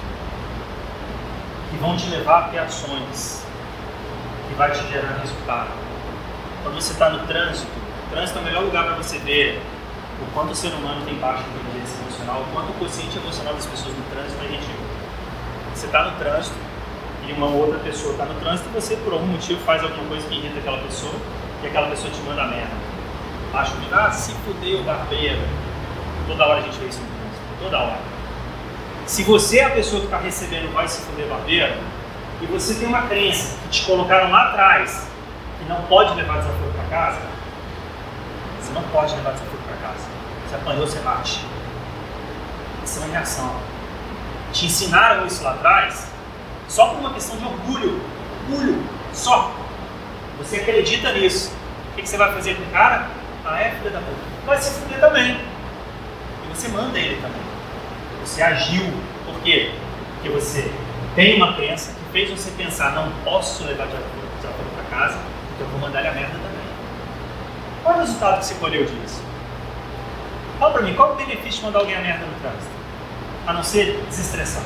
Que vão te levar a ter ações. Que vai te gerar resultado quando você está no trânsito, o trânsito é o melhor lugar para você ver o quanto o ser humano tem baixa inteligência emocional, o quanto o consciente emocional das pessoas no trânsito a gente. Você está no trânsito e uma outra pessoa está no trânsito e você, por algum motivo, faz alguma coisa que irrita aquela pessoa e aquela pessoa te manda merda. Acho que, ah, se fudeu, barbeiro. Toda hora a gente vê isso no trânsito, toda hora. Se você é a pessoa que está recebendo vai se fuder, barbeiro, e você tem uma crença que te colocaram lá atrás que não pode levar desaforo para casa, você não pode levar desaforo para casa. Você apanhou, você bate. Isso é uma reação. Te ensinaram isso lá atrás só por uma questão de orgulho. Orgulho, só. Você acredita nisso. O que, você vai fazer com o cara? Ah, é, filha da puta. Vai se fuder também. E você manda ele também. Você agiu. Por quê? Porque você tem uma crença que fez você pensar, não posso levar desaforo para casa, eu vou mandar ele a merda também. Qual é o resultado que você colheu disso? Fala pra mim, qual é o benefício de mandar alguém a merda no trânsito? A não ser desestressar.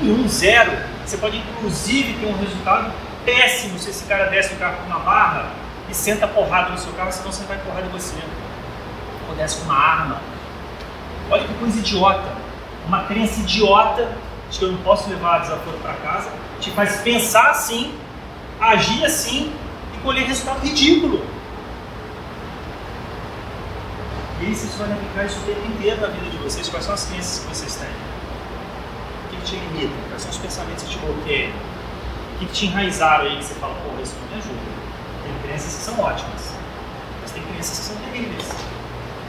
Nenhum, zero. Você pode inclusive ter um resultado péssimo se esse cara desce o carro com uma barra e senta porrada no seu carro, senão você vai porrada em você. Ou desce com uma arma. Olha que coisa idiota. Uma crença idiota de que eu não posso levar desaforo para casa te faz pensar assim agir assim e colher resultado ridículo. E aí vocês vão aplicar isso o tempo inteiro na vida de vocês. Quais são as crenças que vocês têm? O que, que te limita? Quais são os pensamentos que te bloqueiam? O que, que te enraizaram aí que você fala, pô, isso não me ajuda? Tem crenças que são ótimas, mas tem crenças que são terríveis.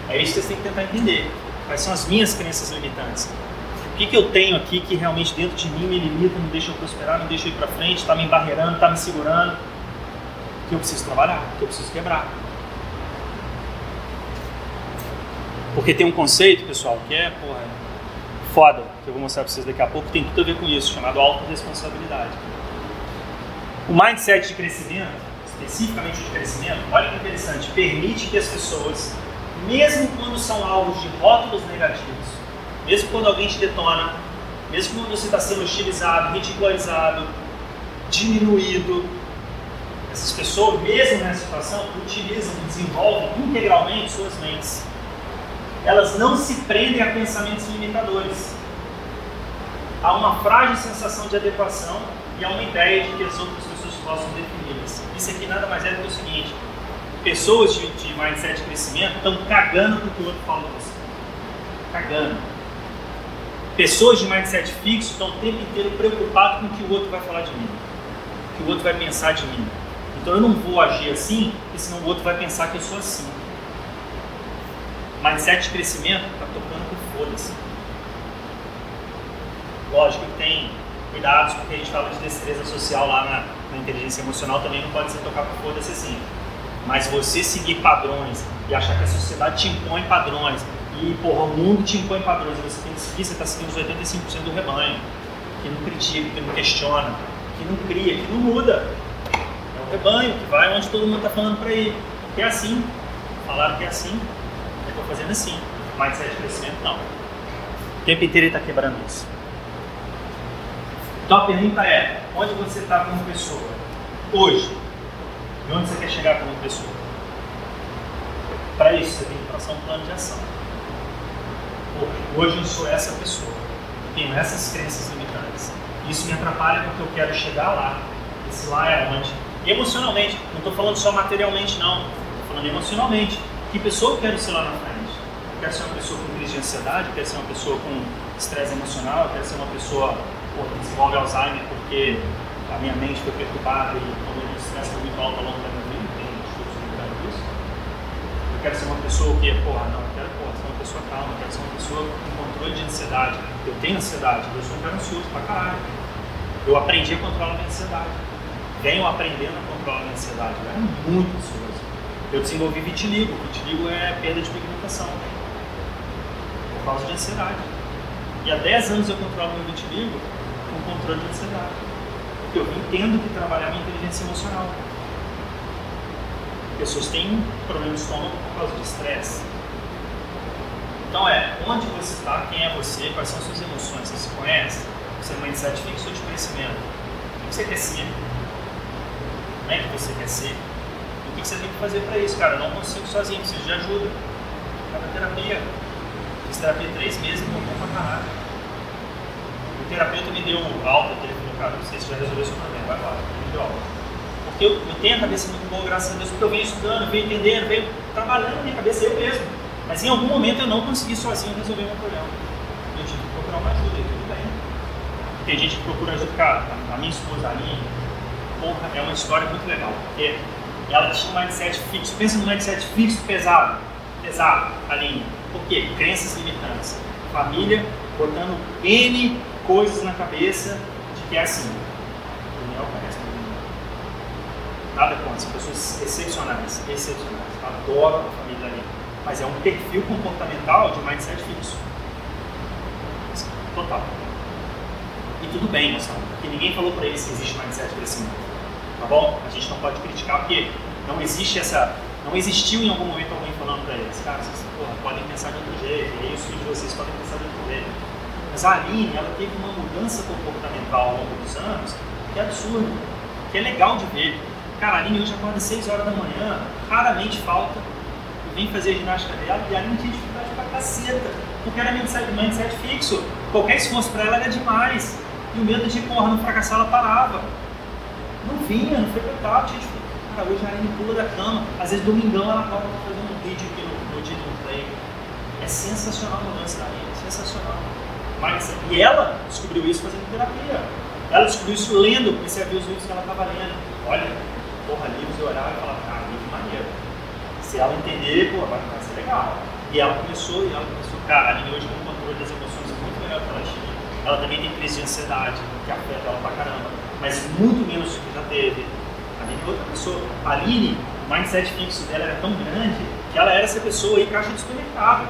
É isso que vocês têm que tentar entender. Quais são as minhas crenças limitantes? O que, que eu tenho aqui que realmente dentro de mim me limita, não deixa eu prosperar, não deixa eu ir para frente, está me embarreirando, está me segurando? Que eu preciso trabalhar, que eu preciso quebrar. Porque tem um conceito, pessoal, que é, porra, foda, que eu vou mostrar para vocês daqui a pouco, tem tudo a ver com isso, chamado autorresponsabilidade. O mindset de crescimento, especificamente de crescimento, olha que interessante, permite que as pessoas, mesmo quando são alvos de rótulos negativos, mesmo quando alguém te detona, mesmo quando você está sendo hostilizado, ridicularizado, diminuído, essas pessoas, mesmo nessa situação, utilizam desenvolvem integralmente suas mentes elas não se prendem a pensamentos limitadores. Há uma frágil sensação de adequação e há uma ideia de que as outras pessoas possam defini-las. Isso aqui nada mais é do que o seguinte: pessoas de, de mindset de crescimento estão cagando para o que o outro você. Cagando. Pessoas de mindset fixo estão o tempo inteiro preocupadas com o que o outro vai falar de mim, o que o outro vai pensar de mim. Então eu não vou agir assim, porque senão o outro vai pensar que eu sou assim mindset de crescimento está tocando por foda-se. Lógico que tem cuidados, porque a gente fala de destreza social lá na, na inteligência emocional, também não pode ser tocar por foda-se assim. Mas você seguir padrões e achar que a sociedade te impõe padrões e porra, o mundo te impõe padrões, você tem que seguir, você está seguindo os 85% do rebanho, que não critica, que não questiona, que não cria, que não muda. É o rebanho que vai onde todo mundo está falando para ir. Que é assim. Falaram que é assim, estou fazendo assim. Mindset de crescimento, não. O tempo inteiro ele está quebrando isso. Então a pergunta é: onde você está como pessoa? Hoje. E onde você quer chegar como pessoa? Para isso, você tem que traçar um plano de ação. Hoje eu sou essa pessoa. Eu tenho essas crenças limitantes. Isso me atrapalha porque eu quero chegar lá. Esse lá é onde? Emocionalmente. Não estou falando só materialmente, não. Estou falando emocionalmente. Que pessoa eu quero ser lá na frente? Eu quero ser uma pessoa com crise de ansiedade, eu quero ser uma pessoa com estresse emocional, eu quero ser uma pessoa que desenvolve Alzheimer porque a minha mente foi perturbada e o nível de estresse foi muito alto ao longo da minha vida, tem estudos indicando isso. Eu quero ser uma pessoa que, porra, não, eu quero porra, ser uma pessoa calma, eu quero ser uma pessoa com controle de ansiedade. Eu tenho ansiedade, eu sou um cara ansioso pra caralho. Eu aprendi a controlar a minha ansiedade. Venho aprendendo a controlar a minha ansiedade. Eu era muito ansioso eu desenvolvi vitiligo. Vitiligo é perda de pigmentação por causa de ansiedade. E há 10 anos eu controlo meu vitiligo com controle de ansiedade. Porque eu entendo que trabalhar minha inteligência emocional. Pessoas têm problema de estômago por causa de estresse. Então é, onde você está, quem é você, quais são suas emoções, você se conhece? Você é mindset fixo de crescimento? O que você quer ser? Como é que você quer ser? o que você tem que fazer para isso, cara? Eu não consigo sozinho, preciso de ajuda. Cada terapia. Fiz terapia três meses, não bom pra caralho. O terapeuta me deu alta, ele falou, cara, não sei se já resolveu seu problema, vai embora. Ele me deu alta. Porque eu, eu tenho a cabeça muito boa, graças a Deus, porque eu venho estudando, venho entendendo, venho trabalhando minha cabeça eu mesmo. Mas em algum momento eu não consegui sozinho resolver meu problema. Eu tive que procurar uma ajuda, e tudo bem. Tem gente que procura ajuda, cara, a minha esposa, a Aline, porra, é uma história muito legal. Porque ela tinha um mindset fixo. Pensa no mindset fixo pesado. Pesado, a linha. Por quê? Crenças limitantes. Família botando N coisas na cabeça de que é assim. Daniel conhece Nada contra, são pessoas excepcionais, excepcionais. Adoro a família ali. Mas é um perfil comportamental de mindset fixo. Total. E tudo bem, moçada, porque ninguém falou para eles que existe mindset crescimento tá bom? A gente não pode criticar porque não existe essa, não existiu em algum momento alguém falando para eles, cara, vocês porra, podem pensar de outro jeito, e aí os filhos de vocês podem pensar de outro jeito. Mas a Aline, ela teve uma mudança comportamental ao longo dos anos que é absurda, que é legal de ver. Cara, a Aline hoje acorda às 6 horas da manhã, raramente falta, e vem fazer ginástica dela, e a Aline tinha dificuldade pra caceta, porque era mindset, mindset fixo. Qualquer esforço para ela era demais. E o medo de, porra, não fracassar, ela parava não vinha, não frequentava, tinha tipo, cara, hoje a Aline pula da cama, às vezes domingão ela acaba fazendo um vídeo aqui no, no Título Play. É sensacional a mudança da Aline, sensacional. Mas, e ela descobriu isso fazendo terapia. Ela descobriu isso lendo, comecei a ver os livros que ela estava lendo. Olha, porra, livros eu olhava e falava. Se ela entender, pô, vai, vai ser legal. E ela começou, e ela começou, cara, a hoje com controle das emoções é muito melhor que ela tinha. Ela também tem crise de ansiedade, que afeta ela pra caramba, mas muito menos do que já teve. A Aline é outra pessoa. A Aline, o mindset fixo dela era tão grande que ela era essa pessoa aí, caixa de supermercado.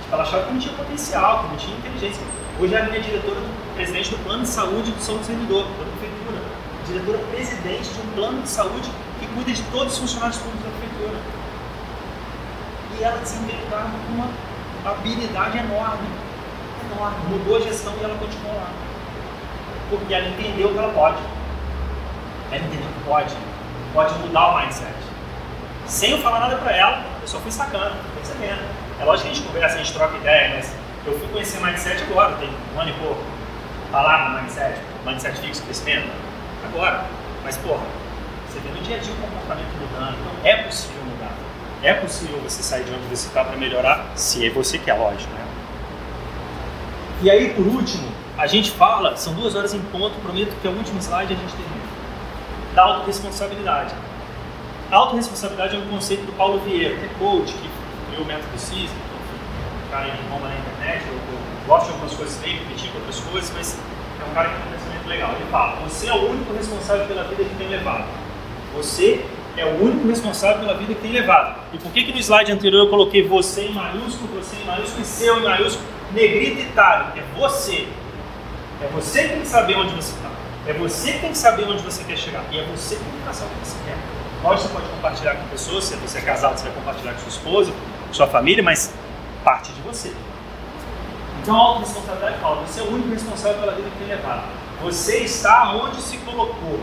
Tipo, ela achava que não tinha potencial, que não tinha inteligência. Hoje a Aline é diretora do presidente do plano de saúde do São Servidor, da prefeitura. Diretora presidente de um plano de saúde que cuida de todos os funcionários públicos. E ela desempenhou uma habilidade enorme. Enorme. Mudou a gestão e ela continuou lá. Porque ela entendeu que ela pode. Ela entendeu que pode. Pode mudar o mindset. Sem eu falar nada para ela, eu só fui sacando, percebendo. É lógico que a gente conversa, a gente troca ideia, mas eu fui conhecer mindset agora, tem um ano e pouco. Falar no mindset, mindset fixo, crescimento, agora. Mas, porra, você vê no dia a dia o comportamento mudando, então é possível. É possível você sair de onde você está para melhorar, se é você que é lógico, né? E aí, por último, a gente fala, são duas horas em ponto, prometo que é o último slide a gente termina, da autorresponsabilidade. A autorresponsabilidade é um conceito do Paulo Vieira, que é coach, que criou o método CIS, um cara em Roma na internet, eu, eu gosto de algumas coisas dele, critico outras coisas, mas é um cara que tem um pensamento legal. Ele fala, você é o único responsável pela vida que tem levado. Você é o único responsável pela vida que tem levado. E por que, que no slide anterior eu coloquei você em maiúsculo, você em maiúsculo e seu em maiúsculo, negrito e itálico? É você. É você que tem que saber onde você está. É você que tem que saber onde você quer chegar. E é você que tem que traçar o que você quer. Lógico, você pode compartilhar com pessoas, se você é casado, você vai compartilhar com sua esposa, com sua família, mas parte de você. Então a autorresponsabilidade fala, você é o único responsável pela vida que tem levado. Você está onde se colocou.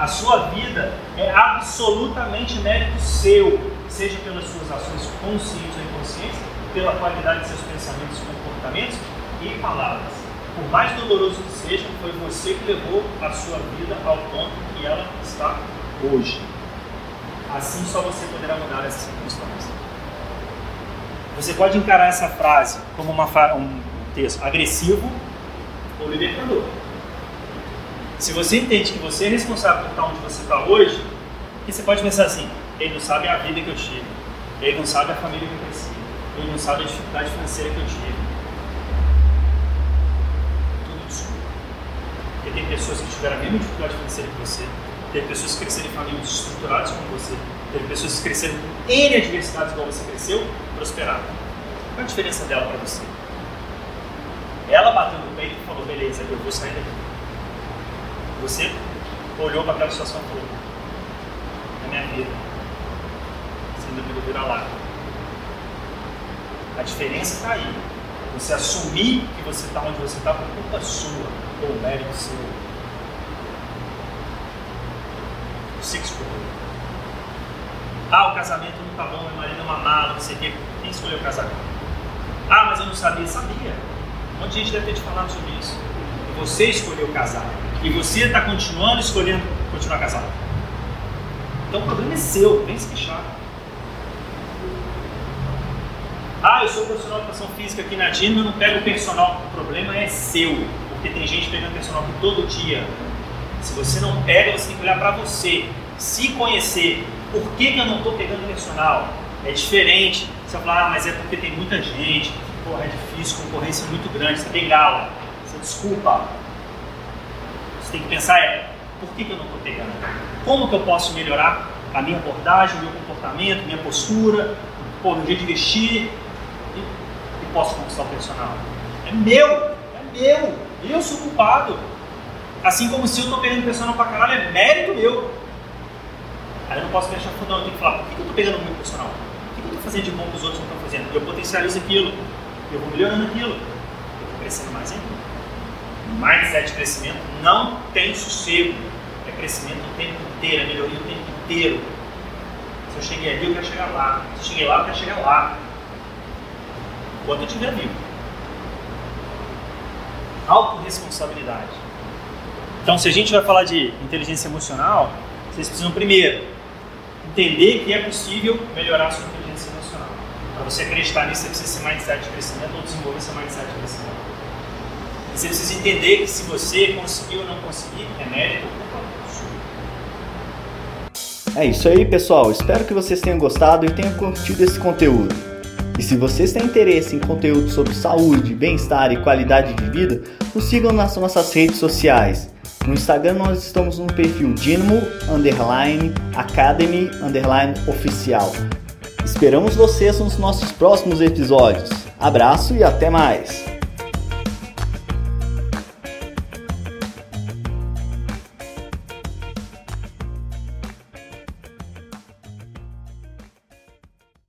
A sua vida é absolutamente mérito seu, seja pelas suas ações conscientes ou inconscientes, pela qualidade de seus pensamentos, comportamentos e palavras. Por mais doloroso que seja, foi você que levou a sua vida ao ponto que ela está hoje. Assim só você poderá mudar essa circunstância. Você pode encarar essa frase como uma, um texto agressivo ou libertador. Se você entende que você é responsável por estar onde você está hoje, você pode pensar assim: ele não sabe a vida que eu tive, ele não sabe a família que eu cresci, ele não sabe a dificuldade financeira que eu tive. Tudo desculpa. Porque tem pessoas que tiveram a mesma dificuldade financeira que você, tem pessoas que cresceram em famílias estruturadas como você, tem pessoas que cresceram em N adversidades igual você cresceu, prosperaram. Qual a diferença dela para você? Ela bateu no peito e falou: beleza, eu vou sair daqui. Você olhou para aquela situação e falou: é minha vida. Dúvida virá lá. A diferença está aí. Você assumir que você está onde você está por culpa sua ou mérito seu. Você que escolheu. Ah, o casamento não está bom, meu marido é uma mala, não sei o quê. Quem escolheu o casamento? Ah, mas eu não sabia. Sabia. Um monte de gente deve ter te falado sobre isso. Você escolheu casar. E você está continuando escolhendo continuar casado. Então o problema é seu, vem se queixar. Ah, eu sou profissional de educação física aqui na DINA, eu não pego personal. O problema é seu, porque tem gente pegando personal aqui todo dia. Se você não pega, você tem que olhar para você, se conhecer. Por que, que eu não estou pegando personal? É diferente. Você vai falar, ah, mas é porque tem muita gente, porra, é difícil, concorrência é muito grande, você tem gala. Você desculpa. Você tem que pensar é, por que, que eu não estou pegando? Como que eu posso melhorar a minha abordagem, o meu comportamento, minha postura, pô, meu jeito de vestir, posso conquistar o personal. É meu, é meu, eu sou culpado. Assim como se eu estou pegando personal pra caralho, é mérito meu. Aí eu não posso me achar fudão, eu tenho que falar, por que eu estou pegando muito personal? O que eu estou fazendo de bom que os outros não estão fazendo? Eu potencializo aquilo, eu vou melhorando aquilo, eu vou crescendo mais ainda. Mindset de crescimento não tem sossego, é crescimento o tempo inteiro, é melhoria o tempo inteiro. Se eu cheguei ali, eu quero chegar lá. Se eu cheguei lá, eu quero chegar lá enquanto eu estiver vivo. Autoresponsabilidade. Então, se a gente vai falar de inteligência emocional, vocês precisam primeiro entender que é possível melhorar a sua inteligência emocional. Para você acreditar nisso, você precisa ser mindset de crescimento ou desenvolver seu mindset de crescimento. Você precisa entender que se você conseguiu ou não conseguir, é mérito É isso aí, pessoal. Espero que vocês tenham gostado e tenham curtido esse conteúdo. E se vocês têm interesse em conteúdo sobre saúde, bem-estar e qualidade de vida, nos sigam nas nossas redes sociais. No Instagram nós estamos no perfil Dinamo Underline Academy Underline Oficial. Esperamos vocês nos nossos próximos episódios. Abraço e até mais!